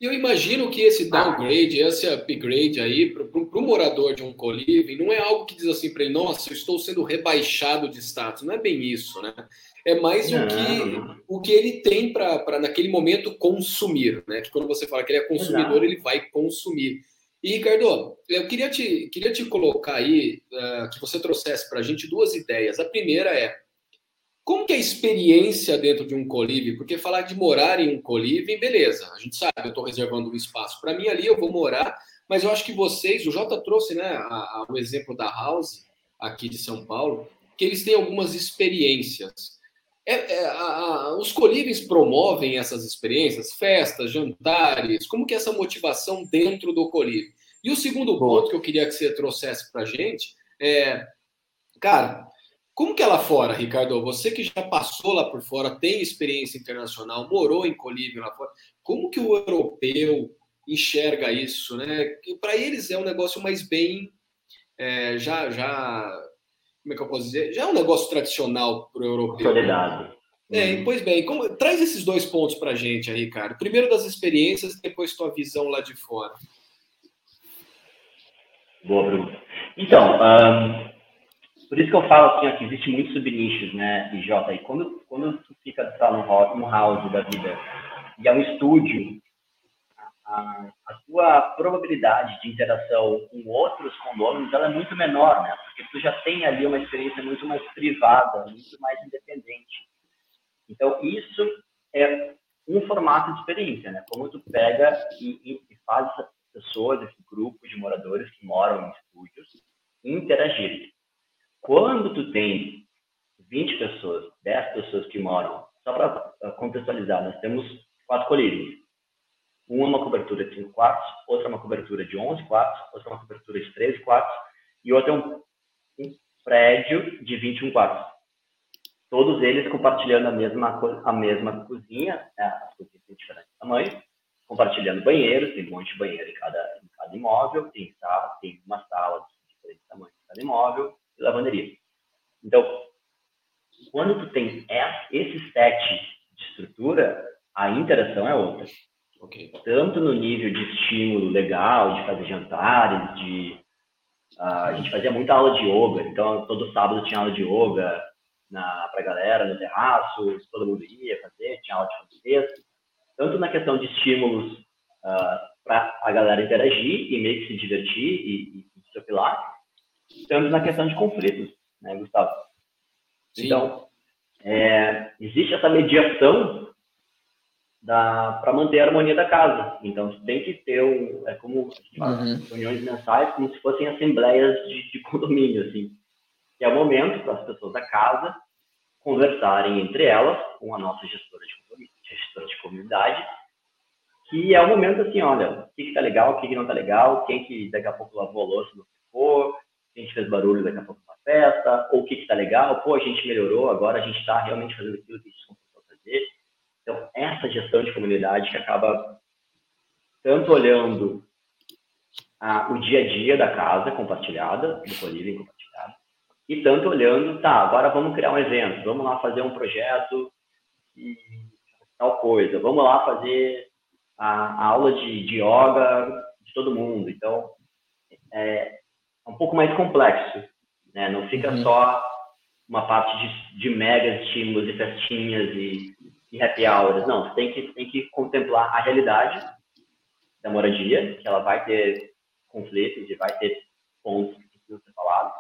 Eu imagino que esse downgrade, esse upgrade aí, para o morador de um coliving, não é algo que diz assim para ele, nossa, eu estou sendo rebaixado de status. Não é bem isso, né? É mais não. o, que, o que ele tem para, naquele momento, consumir, né? Que quando você fala que ele é consumidor, Exato. ele vai consumir. E, Ricardo, eu queria te, queria te colocar aí, uh, que você trouxesse para a gente duas ideias. A primeira é, como que é a experiência dentro de um colívio? Porque falar de morar em um colívio, beleza, a gente sabe, eu estou reservando um espaço para mim ali, eu vou morar, mas eu acho que vocês, o Jota trouxe né, a, a, o exemplo da House, aqui de São Paulo, que eles têm algumas experiências. É, é, a, os colíveis promovem essas experiências, festas, jantares, como que é essa motivação dentro do colívio? E o segundo ponto que eu queria que você trouxesse para a gente é, cara, como que é lá fora, Ricardo? Você que já passou lá por fora, tem experiência internacional, morou em colívio lá fora, como que o europeu enxerga isso, né? Para eles é um negócio mais bem, é, já, já como é que eu posso dizer? Já é um negócio tradicional para o europeu. Soledade. É, pois bem, como, traz esses dois pontos para a gente aí, cara. Primeiro das experiências depois tua visão lá de fora. Boa pergunta. Então, um, por isso que eu falo assim, ó, que existe muitos subnichos, né, Jota? E quando, quando tu fica tá, no house da vida e é um estúdio a, a tua probabilidade de interação com outros condôminos ela é muito menor, né? Porque tu já tem ali uma experiência muito mais privada, muito mais independente. Então, isso é um formato de experiência, né? Como tu pega e, e faz essas pessoas, esse grupo de moradores que moram em estúdios, interagirem. Quando tu tem 20 pessoas, 10 pessoas que moram, só para contextualizar, nós temos quatro colírios uma é uma cobertura de 5 quartos, outra é uma cobertura de 11 quartos, outra é uma cobertura de 13 quartos e outra é um, um prédio de 21 quartos. Todos eles compartilhando a mesma, a mesma cozinha, né, as cozinhas têm diferentes tamanhos, compartilhando banheiros, tem um monte de banheiro em cada, em cada imóvel, tem, sala, tem uma sala de diferentes tamanhos em cada imóvel e lavanderia. Então, quando tu tem esse set de estrutura, a interação é outra. Okay. Tanto no nível de estímulo legal, de fazer jantares, de uh, a gente fazia muita aula de yoga, então todo sábado tinha aula de yoga, para a galera no terraço, todo mundo ia fazer, tinha aula de francês, tanto na questão de estímulos uh, ah, para a galera interagir e meio que se divertir e, e se opilar, tanto na questão de conflitos, né, Gustavo? Sim. Então, é, existe essa mediação para manter a harmonia da casa. Então, tem que ter um, é como uhum. reuniões mensais, como se fossem assembleias de, de condomínio, assim. Que é o momento para as pessoas da casa conversarem entre elas com a nossa gestora de, gestora de comunidade, que é o momento assim, olha, o que está legal, o que, que não está legal, quem que daqui a pouco lavou a louça no for, quem que fez barulho daqui a pouco na festa, ou o que está legal, pô, a gente melhorou, agora a gente está realmente fazendo aquilo que a gente começou a fazer. Então, essa gestão de comunidade que acaba tanto olhando a, o dia a dia da casa compartilhada, do colíving compartilhado, e tanto olhando, tá, agora vamos criar um evento, vamos lá fazer um projeto e tal coisa, vamos lá fazer a, a aula de, de yoga de todo mundo. Então, é, é um pouco mais complexo, né? Não fica uhum. só uma parte de, de mega estímulos e festinhas e, e happy hours. Não, você tem que, tem que contemplar a realidade da moradia, que ela vai ter conflitos e vai ter pontos que precisam ser falados,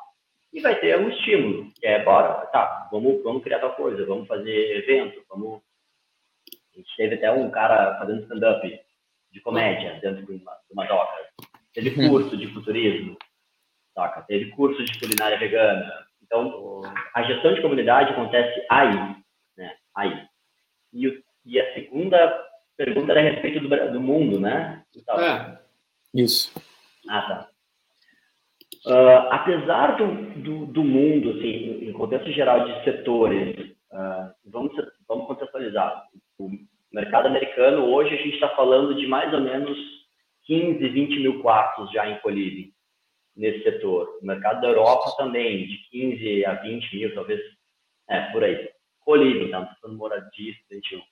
e vai ter um estímulo, que é, bora, tá, vamos, vamos criar tal coisa, vamos fazer evento, vamos... A gente teve até um cara fazendo stand-up de comédia dentro de uma, de uma doca. Teve uhum. curso de futurismo, saca? Teve curso de culinária vegana. Então, a gestão de comunidade acontece aí, né? Aí. E, o, e a segunda pergunta era a respeito do, do mundo, né? Então, é, isso. Ah, tá. Uh, apesar do, do, do, mundo, assim, em contexto geral de setores, uh, vamos, vamos contextualizar. O mercado americano, hoje a gente está falando de mais ou menos 15, 20 mil quartos já em coliving nesse setor. O mercado da Europa também, de 15 a 20 mil, talvez, é, por aí. Colíving, tá? Não estou falando moradia estudantil.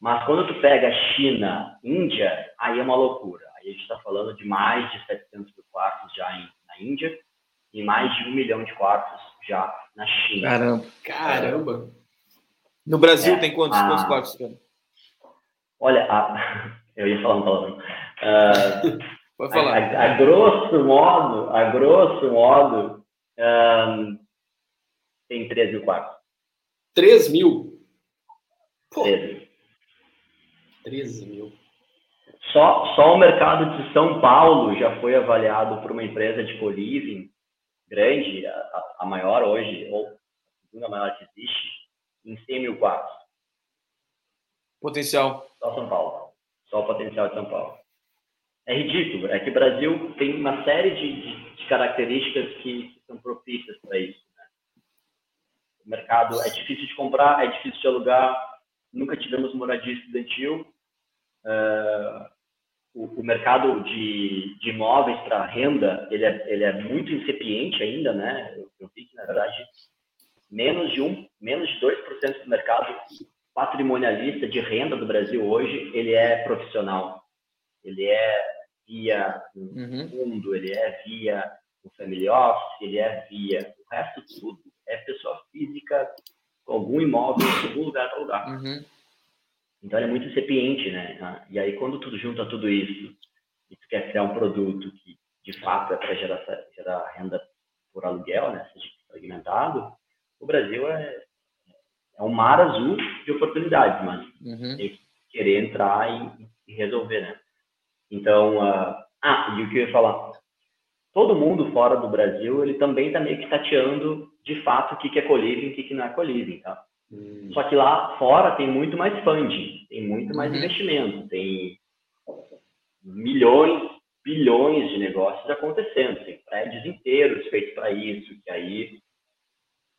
Mas quando tu pega China, Índia, aí é uma loucura. Aí a gente está falando de mais de 700 mil quartos já em, na Índia e mais de um milhão de quartos já na China. Caramba! Caramba! No Brasil é, tem quantos, a... quantos quartos? Olha, a... eu ia falar um palavrão. Uh, Pode falar. A, a, a, grosso modo, a grosso modo, um, tem 13 mil quartos. 3 mil? Pô. 13. 13 mil. Só, só o mercado de São Paulo já foi avaliado por uma empresa de co-living grande, a, a, maior hoje, ou a segunda maior que existe, em 100 mil quartos. Potencial. Só São Paulo. Só o potencial de São Paulo é ridículo. É que o Brasil tem uma série de, de, de características que são propícias para isso. O mercado é difícil de comprar, é difícil de alugar, nunca tivemos moradia estudantil. Uh, o, o, mercado de, de imóveis para renda, ele é, ele é muito incipiente ainda, né? Eu, eu vi que, na verdade, menos de um, menos de 2% do mercado patrimonialista de renda do Brasil hoje, ele é profissional. Ele é via um uhum. fundo, ele é via o family office, ele é via o resto tudo é pessoa física com algum imóvel em algum lugar para alugar. Uhum. Então ele é muito incipiente, né? Ah, e aí quando tu junta tudo isso e tu quer criar um produto que de fato é para gerar, gerar renda por aluguel, né? Seja fragmentado, o Brasil é, é um mar azul de oportunidades, mas uhum. tem que querer entrar e, e resolver, né? Então, uh, ah, e o que eu ia falar? Todo mundo fora do Brasil, ele também está meio que tateando de fato o que, que é coliving e o que, que não é coliving, tá? Hum. Só que lá fora tem muito mais funding, tem muito mais uhum. investimento, tem milhões, bilhões de negócios acontecendo, tem prédios inteiros feitos para isso, que aí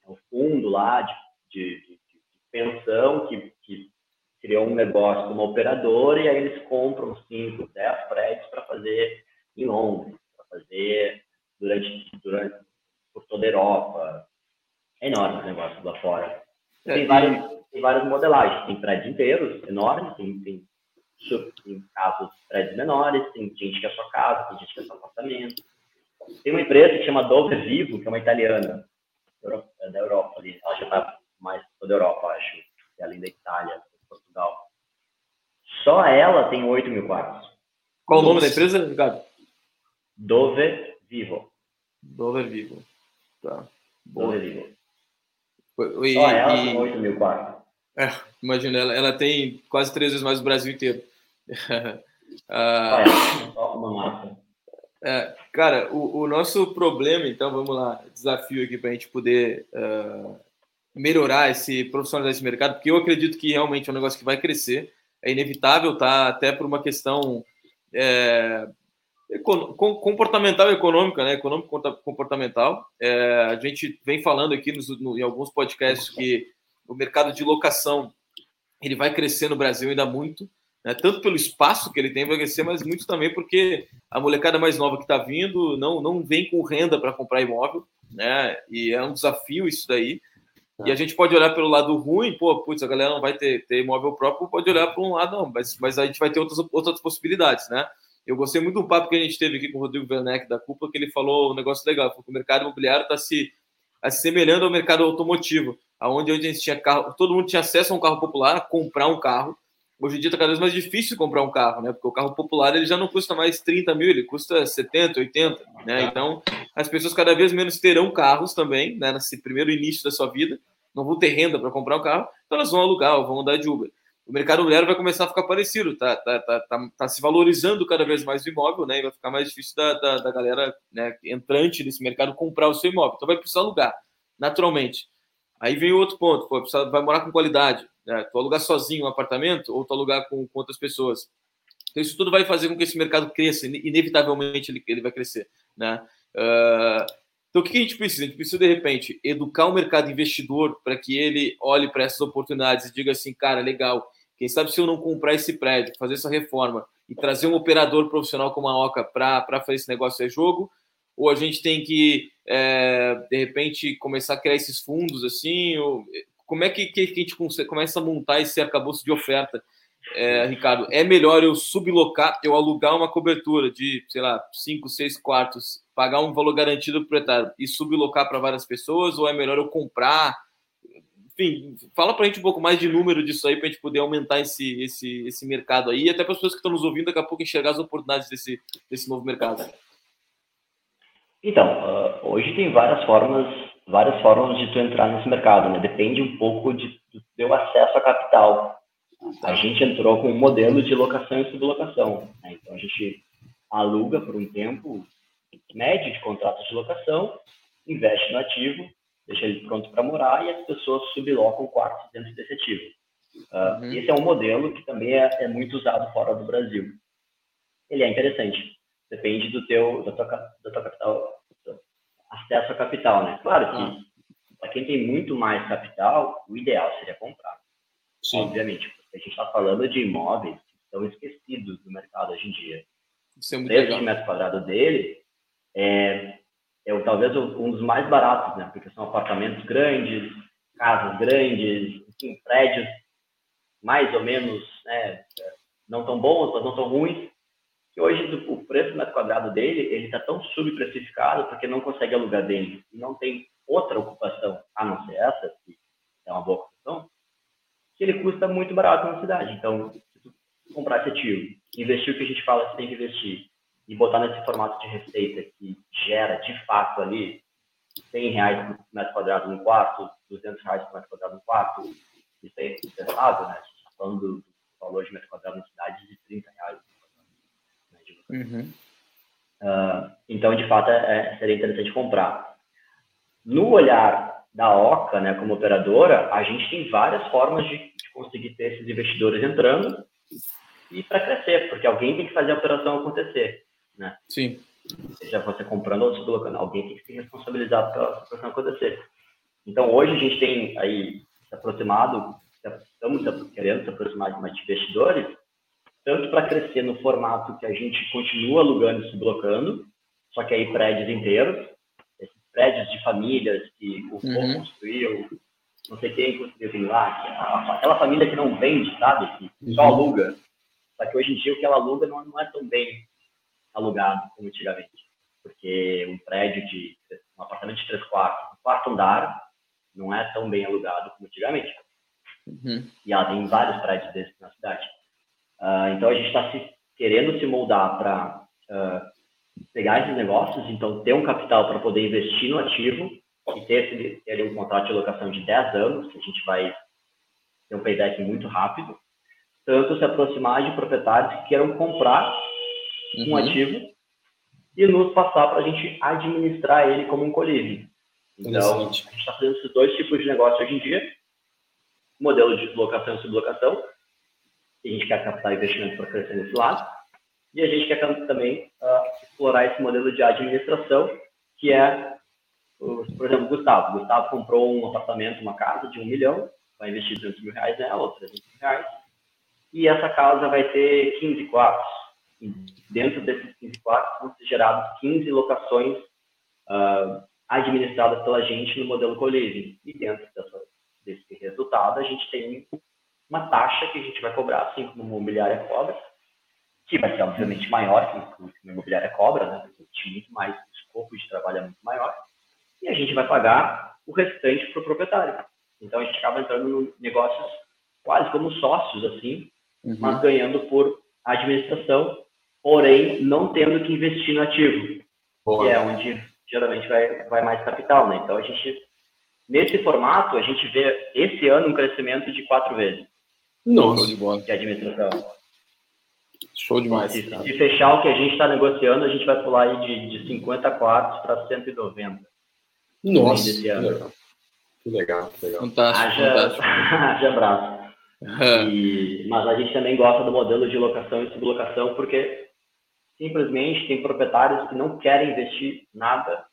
é um fundo lá de, de, de, de pensão que, que criou um negócio de uma operadora e aí eles compram 5, 10 prédios para fazer em Londres, fazer durante, durante por toda a Europa. É enorme o negócio lá fora. É, tem, várias, tem várias modelagens, tem prédios inteiros, enormes, tem, tem, tem casos prédios menores, tem gente que é sua casa, tem gente que é seu apartamento. Tem uma empresa que chama Dove Vivo, que é uma italiana. é da Europa ali. Ela já está mais toda a Europa, acho. Além da Itália, Portugal. Só ela tem 8 mil quartos. Qual o nome da empresa, Ricardo? Dove Vivo. Dove Vivo. Tá. Dove Vivo. E, Só ela e... tem 8 mil quartos. É, imagina, ela, ela tem quase três vezes mais o Brasil inteiro. ah. É, cara, o, o, nosso problema, então, vamos lá, desafio aqui para a gente poder uh, melhorar esse, profissionalizar esse mercado, porque eu acredito que realmente é um negócio que vai crescer, é inevitável, tá? Até por uma questão é, comportamental e econômica, né? Econômico comportamental. É, a gente vem falando aqui nos, no, em alguns podcasts que o mercado de locação ele vai crescer no Brasil ainda muito, né? tanto pelo espaço que ele tem vai crescer, mas muito também porque a molecada mais nova que está vindo não, não vem com renda para comprar imóvel, né? E é um desafio isso daí. E a gente pode olhar pelo lado ruim, pô, putz, a galera não vai ter, ter imóvel próprio, pode olhar para um lado, não, mas, mas a gente vai ter outras, outras possibilidades, né? Eu gostei muito do papo que a gente teve aqui com o Rodrigo Werneck da Cúpula, que ele falou um negócio legal, que o mercado imobiliário está se assemelhando ao mercado automotivo, aonde a gente tinha carro, todo mundo tinha acesso a um carro popular, comprar um carro. Hoje em dia está cada vez mais difícil comprar um carro, né? Porque o carro popular ele já não custa mais 30 mil, ele custa 70, 80, né? Então as pessoas cada vez menos terão carros também, né? Nesse primeiro início da sua vida, não vão ter renda para comprar um carro, então elas vão alugar, vão andar de Uber o mercado imobiliário vai começar a ficar parecido, tá, tá, tá, tá, tá se valorizando cada vez mais o imóvel, né? E vai ficar mais difícil da, da, da, galera né, entrante nesse mercado comprar o seu imóvel. Então vai precisar alugar, naturalmente. Aí vem outro ponto, pô, vai morar com qualidade. Né? Tu alugar sozinho um apartamento ou tu alugar com, com outras pessoas. Então isso tudo vai fazer com que esse mercado cresça, inevitavelmente ele, ele vai crescer, né? Uh, então, o que a gente precisa? A gente precisa, de repente, educar o mercado investidor para que ele olhe para essas oportunidades e diga assim, cara, legal, quem sabe se eu não comprar esse prédio, fazer essa reforma e trazer um operador profissional como a Oca para fazer esse negócio é jogo? Ou a gente tem que, é, de repente, começar a criar esses fundos assim? Ou, como é que, que, a gente consegue, começa a montar esse arcabouço de oferta? É, Ricardo, é melhor eu sublocar, eu alugar uma cobertura de, sei lá, 5, 6 quartos, pagar um valor garantido para o proprietário e sublocar para várias pessoas? Ou é melhor eu comprar? Enfim, fala para a gente um pouco mais de número disso aí, para a gente poder aumentar esse, esse, esse mercado aí, e até para as pessoas que estão nos ouvindo, daqui a pouco enxergar as oportunidades desse, desse novo mercado. Então, uh, hoje tem várias formas, várias formas de tu entrar nesse mercado, né? Depende um pouco de, do teu acesso a capital. A gente entrou com um modelo de locação e sublocação. Né? Então, a gente aluga por um tempo médio de contratos de locação, investe no ativo deixa ele pronto para morar e as pessoas sublocam quartos dentro desse ativo. Uh, uhum. Esse é um modelo que também é, é, muito usado fora do Brasil. Ele é interessante. Depende do teu, da tua, da tua capital, acesso a capital, né? Claro que para quem tem muito mais capital, o ideal seria comprar. Sim. Obviamente, porque a gente está falando de imóveis que estão esquecidos do mercado hoje em dia. Isso é muito o preço de metro quadrado dele é é talvez um dos mais baratos, né? Porque são apartamentos grandes, casas grandes, enfim, prédios mais ou menos, né, não tão bons, mas não tão ruins. Que hoje o preço metro quadrado dele ele está tão subprecificado porque não consegue alugar dele e não tem outra ocupação a não ser essa que é uma boa ocupação, que ele custa muito barato na cidade. Então, se tu comprar esse ativo, investir o que a gente fala que tem que investir e botar nesse formato de receita que gera, de fato, ali 100 reais por metro quadrado no quarto, 200 reais por metro quadrado no quarto, isso é impensável, né? A gente está falando do valor de metro quadrado na cidade de 30 reais. Né, uhum. Uh, então, de fato, é, é, seria interessante comprar. No olhar da OCA, né, como operadora, a gente tem várias formas de, de conseguir ter esses investidores entrando e para crescer, porque alguém tem que fazer a operação acontecer né? Sim. Seja você comprando ou colocando, alguém tem que se responsabilizar pela situação acontecer. Então, hoje a gente tem aí se aproximado, estamos querendo se aproximar de mais investidores, tanto para crescer no formato que a gente continua alugando e sublocando, só que aí prédios inteiros, esses prédios de famílias que o povo uhum. construiu, não sei quem construiu lá, aquela família que não vende, sabe? Que só uhum. aluga. Só que hoje em dia o que ela aluga não, não é tão bem alugado como antigamente. Porque um prédio de um apartamento de três quartos, quarto andar não é tão bem alugado como antigamente. Uhum. E ela tem vários prédios desses na cidade. Uh, então a gente está querendo se moldar para uh, pegar esses negócios, então ter um capital para poder investir no ativo e ter, ter um contrato de locação de 10 anos, que a gente vai ter um payback muito rápido, tanto se aproximar de proprietários que queiram comprar uhum. um ativo e nos passar para a gente administrar ele como um colívio. Então, a gente está fazendo esses dois tipos de negócio hoje em dia, modelo de locação e sublocação, a gente quer captar investimento para crescer nesse lado, e a gente quer também uh, explorar esse modelo de administração, que é, por exemplo, Gustavo. Gustavo comprou um apartamento, uma casa de um milhão, vai investir 200 mil reais nela, ou 300 mil reais, e essa casa vai ter 15 quartos. E dentro desses 15 quartos vão ser gerados 15 locações uh, administradas pela gente no modelo co-living. E dentro dessa, desse resultado, a gente tem uma taxa que a gente vai cobrar, assim como a imobiliária cobra, que vai ser obviamente maior que o que a imobiliária cobra, né? Porque tem muito mais, o escopo de trabalho é muito maior. E a gente vai pagar o restante para o proprietário. Então a gente acaba entrando em negócios quase como sócios, assim, uhum. mas ganhando por administração, porém não tendo que investir no ativo, Boa. que é onde geralmente vai, vai mais capital, né? Então a gente, nesse formato, a gente vê esse ano um crescimento de quatro vezes. Nossa, de, bola. de administração. Show demais. Se, se, fechar o que a gente está negociando, a gente vai pular aí de, de 50 quartos para 190. Nossa, que legal. que legal. Que legal. Fantástico, haja, fantástico. haja abraço. E, mas a gente também gosta do modelo de locação e sublocação porque simplesmente tem proprietários que não querem investir nada,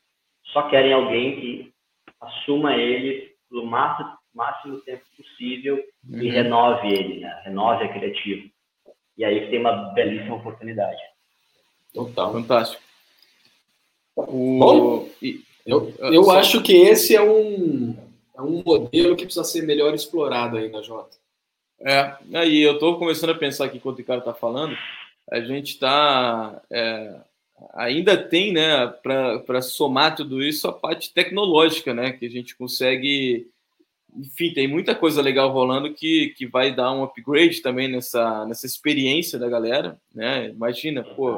só querem alguém que assuma ele no máximo, máximo tempo possível uhum. e renove ele, né? renove a criativo. E aí tem uma belíssima oportunidade. Total. Fantástico. O... Bom, eu, eu só... acho que esse é um, é um modelo que precisa ser melhor explorado aí na Jota. É, aí eu estou começando a pensar aqui enquanto o cara está falando, a gente está. É, ainda tem, né, para somar tudo isso, a parte tecnológica, né, que a gente consegue enfim, tem muita coisa legal rolando que, que vai dar um upgrade também nessa, nessa experiência da galera, né? Imagina, pô,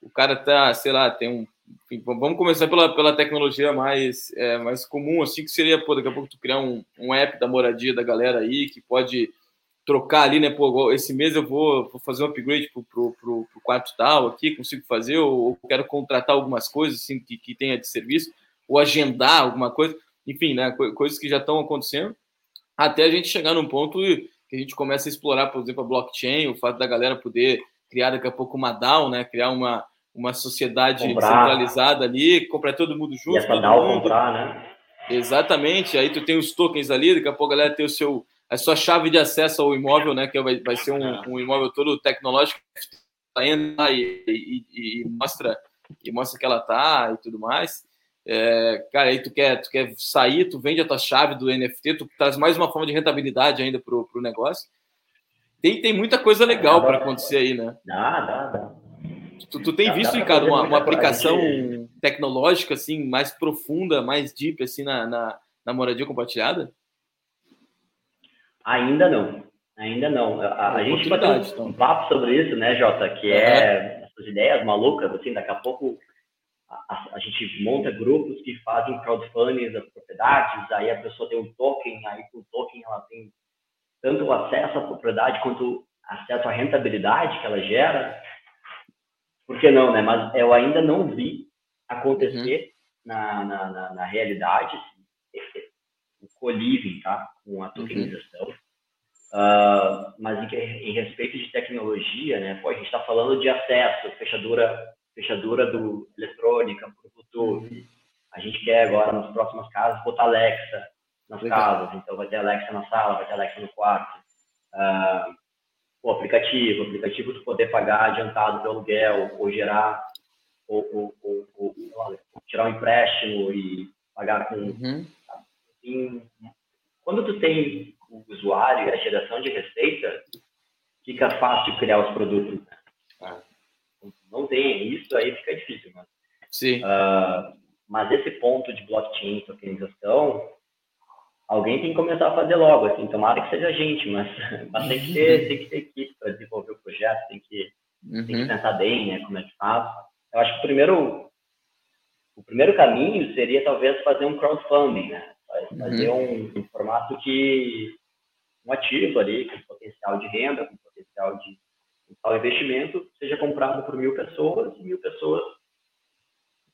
o cara tá, sei lá, tem um. Enfim, vamos começar pela, pela tecnologia mais, é, mais comum, assim, que seria, pô, daqui a pouco tu criar um, um app da moradia da galera aí, que pode trocar ali, né? Pô, esse mês eu vou, vou fazer um upgrade pro, pro, pro, pro quarto tal aqui, consigo fazer, ou, ou quero contratar algumas coisas, assim, que, que tenha de serviço, ou agendar alguma coisa enfim, né, coisas que já estão acontecendo, até a gente chegar num ponto que a gente começa a explorar, por exemplo, a blockchain, o fato da galera poder criar daqui a pouco uma DAO, né, criar uma, uma sociedade comprar. centralizada ali, comprar todo mundo junto. E essa DAO mundo. comprar, né? Exatamente, aí tu tem os tokens ali, daqui a pouco a galera tem o seu, a sua chave de acesso ao imóvel, né, que vai, vai ser um, um imóvel todo tecnológico, entra e, e, e, mostra e mostra que ela tá e tudo mais. É, cara, aí tu quer, tu quer sair, tu vende a tua chave do NFT, tu traz mais uma forma de rentabilidade ainda pro, pro negócio. Tem, tem muita coisa legal para acontecer aí, né? Dá, dá, dá. Tu, tu tem dá, visto, dá Ricardo, uma, uma aplicação tecnológica assim, mais profunda, mais deep assim na, na, na moradia compartilhada? Ainda não. Ainda não. A, a gente um, então. um papo sobre isso, né, Jota? Que é essas ideias malucas, assim, daqui a pouco a, a, gente monta grupos que fazem crowdfunding das propriedades, aí a pessoa tem um token, aí com o token ela tem tanto acesso à propriedade quanto acesso à rentabilidade que ela gera. Por que não, né? Mas eu ainda não vi acontecer uhum. na, na, na, na, realidade co-living, tá? Com a uhum. tokenização. Uhum. Uh, mas em, em, respeito de tecnologia, né? Pô, a gente está falando de acesso, fechadura fechadura do eletrônica para o futuro. Uhum. A gente quer agora, nas próximas casas, botar Alexa nas Legal. casas. Então, vai ter Alexa na sala, vai ter Alexa no quarto. Uh, o aplicativo, o aplicativo tu poder pagar adiantado pelo aluguel, ou gerar, ou, ou, ou, ou tirar um empréstimo e pagar com... Uhum. Quando tu tem o usuário e a geração de receita, fica fácil criar os produtos. Né? não tem isso, aí fica difícil, Sim. Uh, mas esse ponto de blockchain, tokenização, alguém tem que começar a fazer logo, assim, tomara que seja a gente, mas, mas tem, que ter, tem que ter equipe para desenvolver o projeto, tem que, uhum. tem que uhum. pensar bem, né, como é que faz. Eu acho que o primeiro, o primeiro caminho seria talvez fazer um crowdfunding, né, fazer uhum. um, um, formato que, um ativo ali, com potencial de renda, com potencial de o investimento, seja comprado por mil pessoas e mil pessoas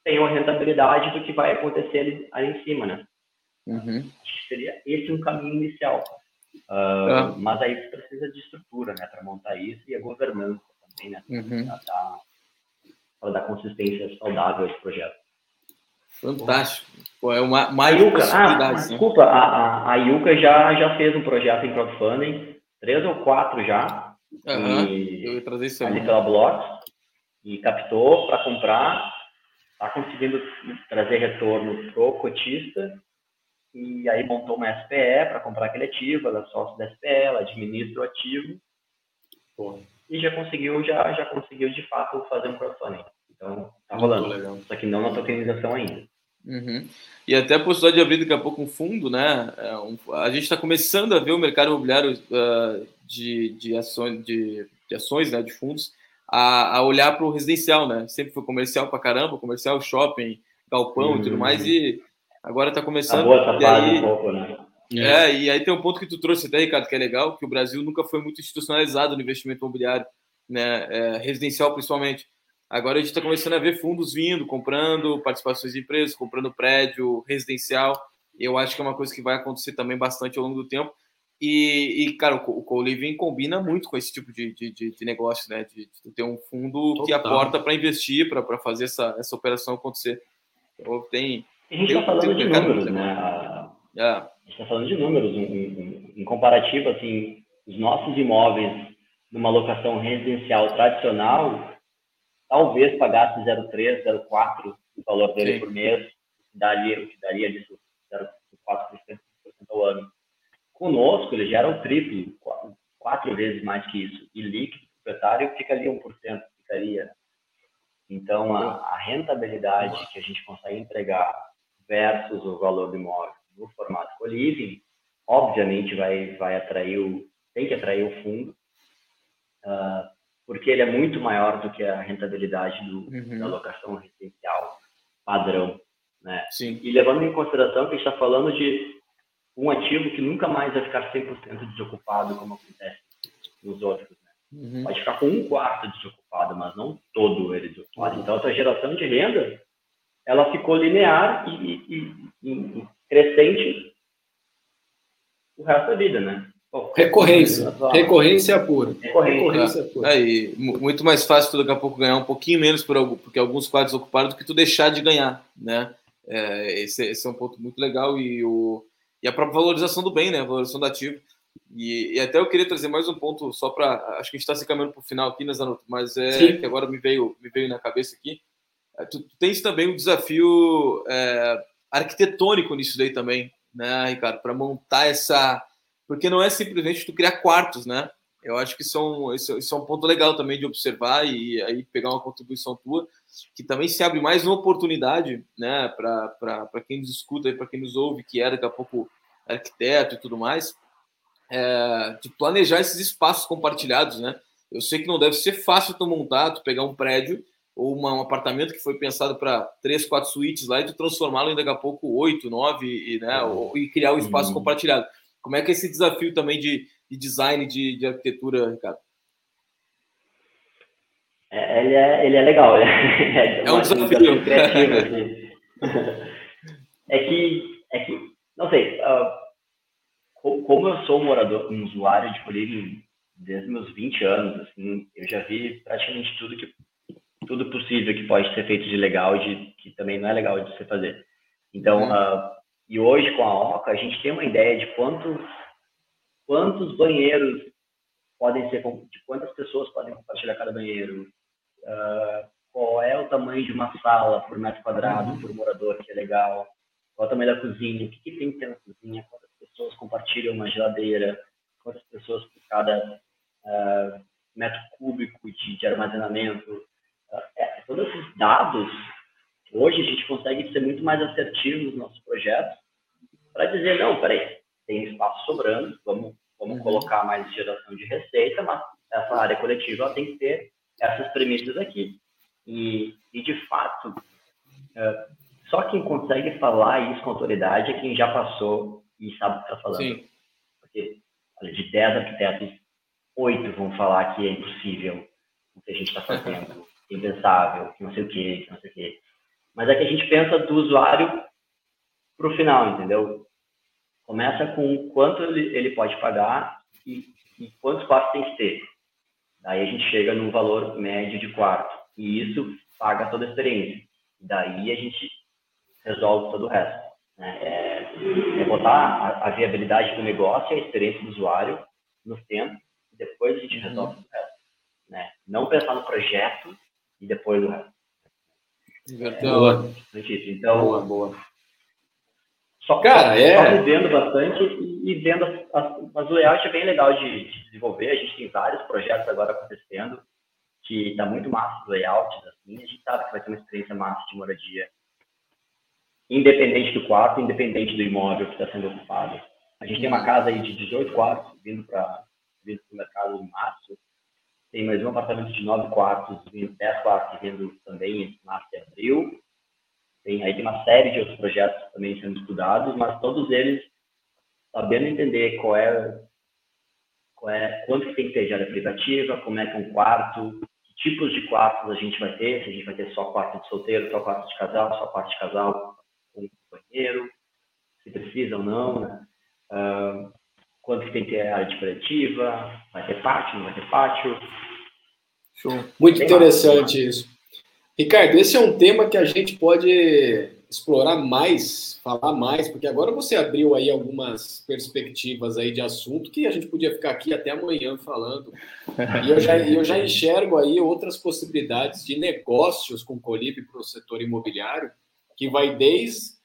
tenham a rentabilidade do que vai acontecer ali, ali em cima, né? Uhum. Seria esse um caminho inicial. Uh, Mas aí precisa de estrutura, né, para montar isso e a governança também, né, uhum. para dar, dar consistência saudável a esse projeto. Fantástico. Pô, é uma Yuka, ah, né? Desculpa, a, a, a Yuka já, já fez um projeto em crowdfunding, três ou quatro já. Uhum. E, eu ia trazer isso ali pela Blocks. E captou para comprar, está conseguindo trazer retorno pro cotista e aí montou uma SPE para comprar aquele ativo, ela é sócio da SPE, ela administra o ativo Pô. e já conseguiu, já, já conseguiu de fato fazer um crowdfunding. Então, tá rolando. Só que não na tokenização ainda. Uhum. E até a possibilidade de abrir daqui a pouco um fundo, né? É um, a gente está começando a ver o mercado imobiliário uh, de, de, ações, de, de ações, né? De fundos, a, a olhar para o residencial, né? Sempre foi comercial para caramba, comercial, shopping, galpão uhum. e tudo uhum. mais, e Agora está começando. Acabou essa fase aí, um pouco, né? É. é, e aí tem um ponto que tu trouxe até, Ricardo, que é legal, que o Brasil nunca foi muito institucionalizado no investimento imobiliário, né, é, residencial principalmente. Agora a gente está começando a ver fundos vindo, comprando participações de empresas, comprando prédio residencial. Eu acho que é uma coisa que vai acontecer também bastante ao longo do tempo. E, e cara, o co-living combina muito com esse tipo de, de, de negócio, né? De, de, ter um fundo Total. que aporta para investir, para fazer essa, essa operação acontecer. Então, tem, a gente está falando de números, né? A, yeah. a gente está falando de números. Em, em, em, comparativo, assim, os nossos imóveis numa locação residencial tradicional, talvez pagasse 0,3, 0,4 o valor dele Sim. por mês, daria, o que daria disso 0,4% ao ano. Conosco, ele gera o triplo, quatro, quatro vezes mais que isso. E líquido proprietário ficaria 1%, ficaria. Então, a, a rentabilidade que a gente consegue entregar versus o valor do imóvel no formato co-living, obviamente vai, vai atrair o, tem que atrair o fundo, uh, porque ele é muito maior do que a rentabilidade do, uhum. da locação residencial padrão. Né? Sim. E levando em consideração que a gente está falando de um ativo que nunca mais vai ficar 100% desocupado, como acontece nos outros. Né? Uhum. Pode ficar com um quarto desocupado, mas não todo ele desocupado. Então, essa geração de renda ela ficou linear e, e, e, crescente o resto da vida, né? Recorrência. Recorrência pura. Recorrência, pura. É, e muito mais fácil tu daqui a pouco ganhar um pouquinho menos por, porque alguns quadros ocuparam do que tu deixar de ganhar, né? É, esse, esse, é um ponto muito legal e, o, e a própria valorização do bem, né? A valorização do ativo. E, e até eu queria trazer mais um ponto só para acho que a gente está se caminhando para o final aqui, né, Zanotto? Mas é Sim. que agora me veio me veio na cabeça aqui é, tu, tu tens também um desafio é, arquitetônico nisso daí também, né, Ricardo? Para montar essa. Porque não é simplesmente tu criar quartos, né? Eu acho que isso é, um, isso, é um ponto legal também de observar e aí pegar uma contribuição tua, que também se abre mais uma oportunidade, né, para quem nos escuta e para quem nos ouve, que é daqui a pouco arquiteto e tudo mais, é, de planejar esses espaços compartilhados, né? Eu sei que não deve ser fácil tu montar, tu pegar um prédio ou uma, um apartamento que foi pensado para três, quatro suítes lá e tu transformá-lo em daqui a pouco oito, nove e, né, ou, e criar o um espaço uhum. compartilhado. Como é que é esse desafio também de, de design, de, de arquitetura, Ricardo? É, ele, é, ele é legal. É, é um desafio. criativo, assim. é, que, é que, não sei, uh, como eu sou um morador, um usuário de colírio desde meus 20 anos, assim, eu já vi praticamente tudo que tudo possível que pode ser feito de legal e de, que também não é legal de você fazer. Então, uhum. uh, e hoje com a Oca, a gente tem uma ideia de quantos, quantos banheiros podem ser, de quantas pessoas podem compartilhar cada banheiro, uh, qual é o tamanho de uma sala por metro quadrado, por morador, que é legal, qual é o tamanho da cozinha, o que, que tem que ter na cozinha, quantas pessoas compartilham uma geladeira, quantas pessoas por cada uh, metro cúbico de, de armazenamento, é, todos esses dados hoje a gente consegue ser muito mais assertivo nos nossos projetos para dizer, não, peraí, tem espaço sobrando, vamos, vamos uhum. colocar mais geração de receita, mas essa área coletiva tem que ter essas premissas aqui. E, e de fato, é, só quem consegue falar isso com autoridade é quem já passou e sabe o que está falando. Sim. Porque olha, de 10 arquitetos, oito vão falar que é impossível o que a gente está fazendo, é impensável, que não sei o quê, que não sei o quê. Mas é que a gente pensa do usuário para o final, entendeu? Começa com quanto ele, ele pode pagar e, e quantos quartos tem que ter. Daí a gente chega num valor médio de quarto. E isso paga toda a experiência. Daí a gente resolve todo o resto. Né? É, é botar a, a, viabilidade do negócio e a experiência do usuário no tempo, e depois a gente resolve uhum. o resto. Né? Não pensar no projeto e depois o resto. Então, então boa, boa. Só, Cara, só, é... só vendo bastante e, e vendo as, as, mas o layout é bem legal de, de, desenvolver. A gente tem vários projetos agora acontecendo que está muito massa os layouts, assim, a gente sabe que vai ter uma experiência massa de moradia independente do quarto, independente do imóvel que está sendo ocupado. A gente tem uma casa aí de 18 quartos vindo para vindo o mercado em março. Tem mais um apartamento de 9 quartos, vindo 10 quartos vindo também em março e abril. Tem, aí tem uma série de outros projetos também sendo estudados, mas todos eles sabendo entender qual é, qual é quanto tem que ter de área privativa, como é que é um quarto, que tipos de quartos a gente vai ter, se a gente vai ter só quarto de solteiro, só quarto de casal, só quarto de casal, com banheiro, se precisa ou não, né? Uh, quanto que tem que ter área de coletiva, vai ter pátio, não vai ter pátio. Show. Muito interessante isso. Ricardo, esse é um tema que a gente pode explorar mais, falar mais, porque agora você abriu aí algumas perspectivas aí de assunto que a gente podia ficar aqui até amanhã falando. E eu já, eu já enxergo aí outras possibilidades de negócios com Colib para o setor imobiliário que vai desde,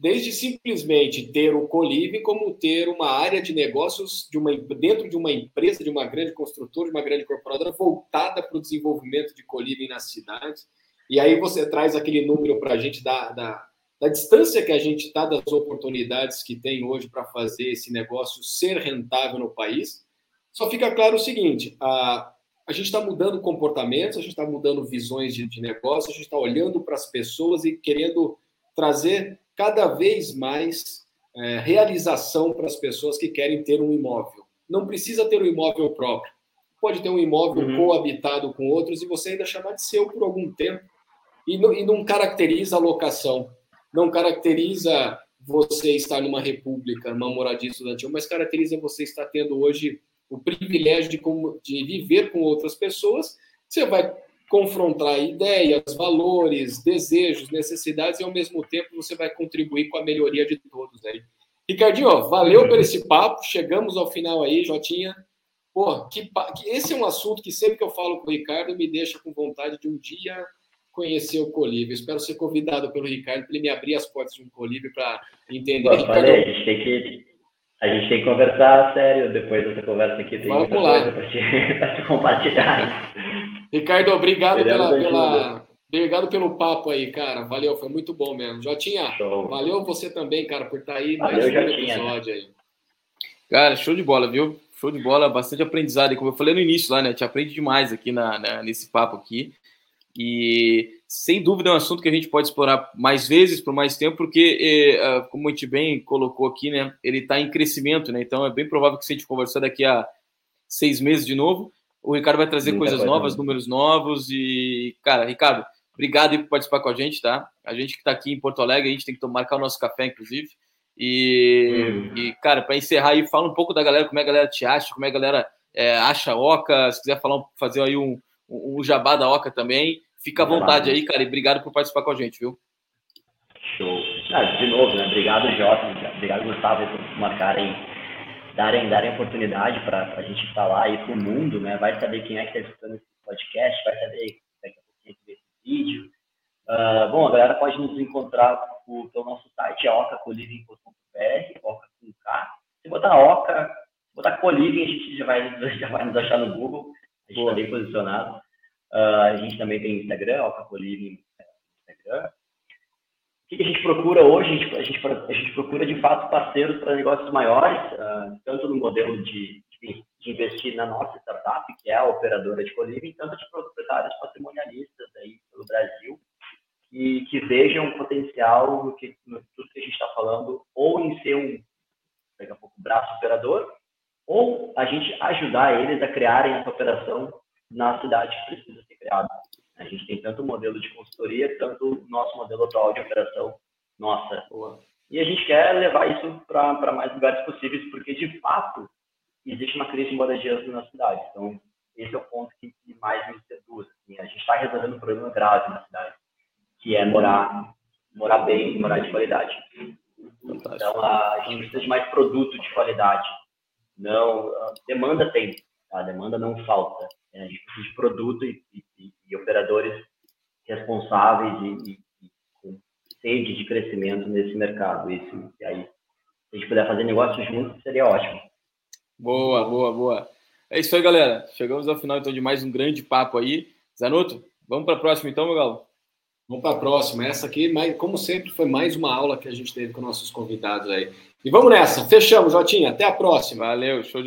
desde simplesmente ter o Colive, como ter uma área de negócios de uma, dentro de uma empresa, de uma grande construtora, de uma grande corporadora, voltada para o desenvolvimento de Colive nas cidades. E aí você traz aquele número para a gente da, da, da distância que a gente está das oportunidades que tem hoje para fazer esse negócio ser rentável no país. Só fica claro o seguinte: a, a gente está mudando comportamentos, a gente está mudando visões de, de negócio, a gente está olhando para as pessoas e querendo trazer cada vez mais é, realização para as pessoas que querem ter um imóvel. Não precisa ter um imóvel próprio. Pode ter um imóvel uhum. coabitado com outros e você ainda chamar de seu por algum tempo. E não, e não caracteriza a locação, não caracteriza você estar numa república, numa moradia estudantil, mas caracteriza você estar tendo hoje o privilégio de, de viver com outras pessoas, você vai confrontar ideias, valores, desejos, necessidades e ao mesmo tempo você vai contribuir com a melhoria de todos aí. Ricardinho, valeu por esse papo. Chegamos ao final aí, Jotinha. Pô, que, esse é um assunto que sempre que eu falo com o Ricardo me deixa com vontade de um dia conhecer o Colívio. Espero ser convidado pelo Ricardo para ele me abrir as portas de um Colívio para entender. Pô, falei, a gente tem que a gente tem que conversar sério depois dessa conversa aqui. Tem Vamos muita lá. coisa para te, te, compartilhar. Ricardo, obrigado, pela, pela, obrigado pelo papo aí, cara. Valeu, foi muito bom mesmo. Jotinha, Show. valeu você também, cara, por estar tá aí valeu, mais um né? episódio aí. Cara, show de bola, viu? Show de bola, bastante aprendizado. E como eu falei no início lá, né? Te aprende demais aqui na, na, nesse papo aqui. E sem dúvida é um assunto que a gente pode explorar mais vezes, por mais tempo, porque, é, como a gente bem colocou aqui, né, ele está em crescimento, né? Então é bem provável que se a gente conversar daqui a seis meses de novo, o Ricardo vai trazer Muita coisas novas, números novos. E, cara, Ricardo, obrigado por participar com a gente, tá? A gente que está aqui em Porto Alegre, a gente tem que marcar o nosso café, inclusive. E, hum. e cara, para encerrar aí, fala um pouco da galera, como é a galera te acha, como é a galera é, acha a Oca, se quiser falar, fazer aí um, um, jabá da Oca também. Fica à vontade aí, cara, e obrigado por participar com a gente, viu? Show. Ah, de novo, né? Obrigado, Jota. Obrigado, Gustavo, por marcarem, darem, darem oportunidade para a gente falar aí para o mundo, né? Vai saber quem é que está escutando esse podcast, vai saber daqui a pouquinho ver esse vídeo. Uh, bom, a galera pode nos encontrar pelo nosso site, é ocacoliving.br, oca com K. Se botar oca, botar coliving, a gente já vai, já vai nos achar no Google. A gente está bem posicionado. Uh, a gente também tem Instagram, Alcapolive no Instagram. Que a gente procura hoje? A gente, a gente, a gente procura, de fato, parceiros para negócios maiores, uh, tanto no modelo de, de, investir na nossa startup, que é a operadora de coliving, tanto de proprietários patrimonialistas aí pelo Brasil, que, que vejam potencial no, que, no tudo que a gente está falando, ou em ser um, pouco, braço operador, ou a gente ajudar eles a criarem essa operação na cidade que precisa ser criada. A gente tem tanto o modelo de consultoria, tanto o nosso modelo atual de operação nossa. E a gente quer levar isso para mais lugares possíveis, porque de fato existe uma crise de moradia na cidade. Então, esse é o ponto que, que mais me seduz. Assim. A gente está resolvendo um problema grave na cidade, que é morar, morar bem, morar de qualidade. Fantástico. Então, a gente precisa de mais produto de qualidade. Não, demanda tem, a demanda não falta. É, a gente precisa de produto e, e, e operadores responsáveis e, e, com sede de crescimento nesse mercado. Isso, e aí, se a gente puder fazer negócio juntos, seria ótimo. Boa, boa, boa. É isso aí, galera. Chegamos ao final então de mais um grande papo aí. Zanuto, vamos para a próxima então, meu galo? Vamos para a próxima. Essa aqui, como sempre, foi mais uma aula que a gente teve com nossos convidados aí. E vamos nessa. Fechamos, Jotinha. Até a próxima. Valeu, show de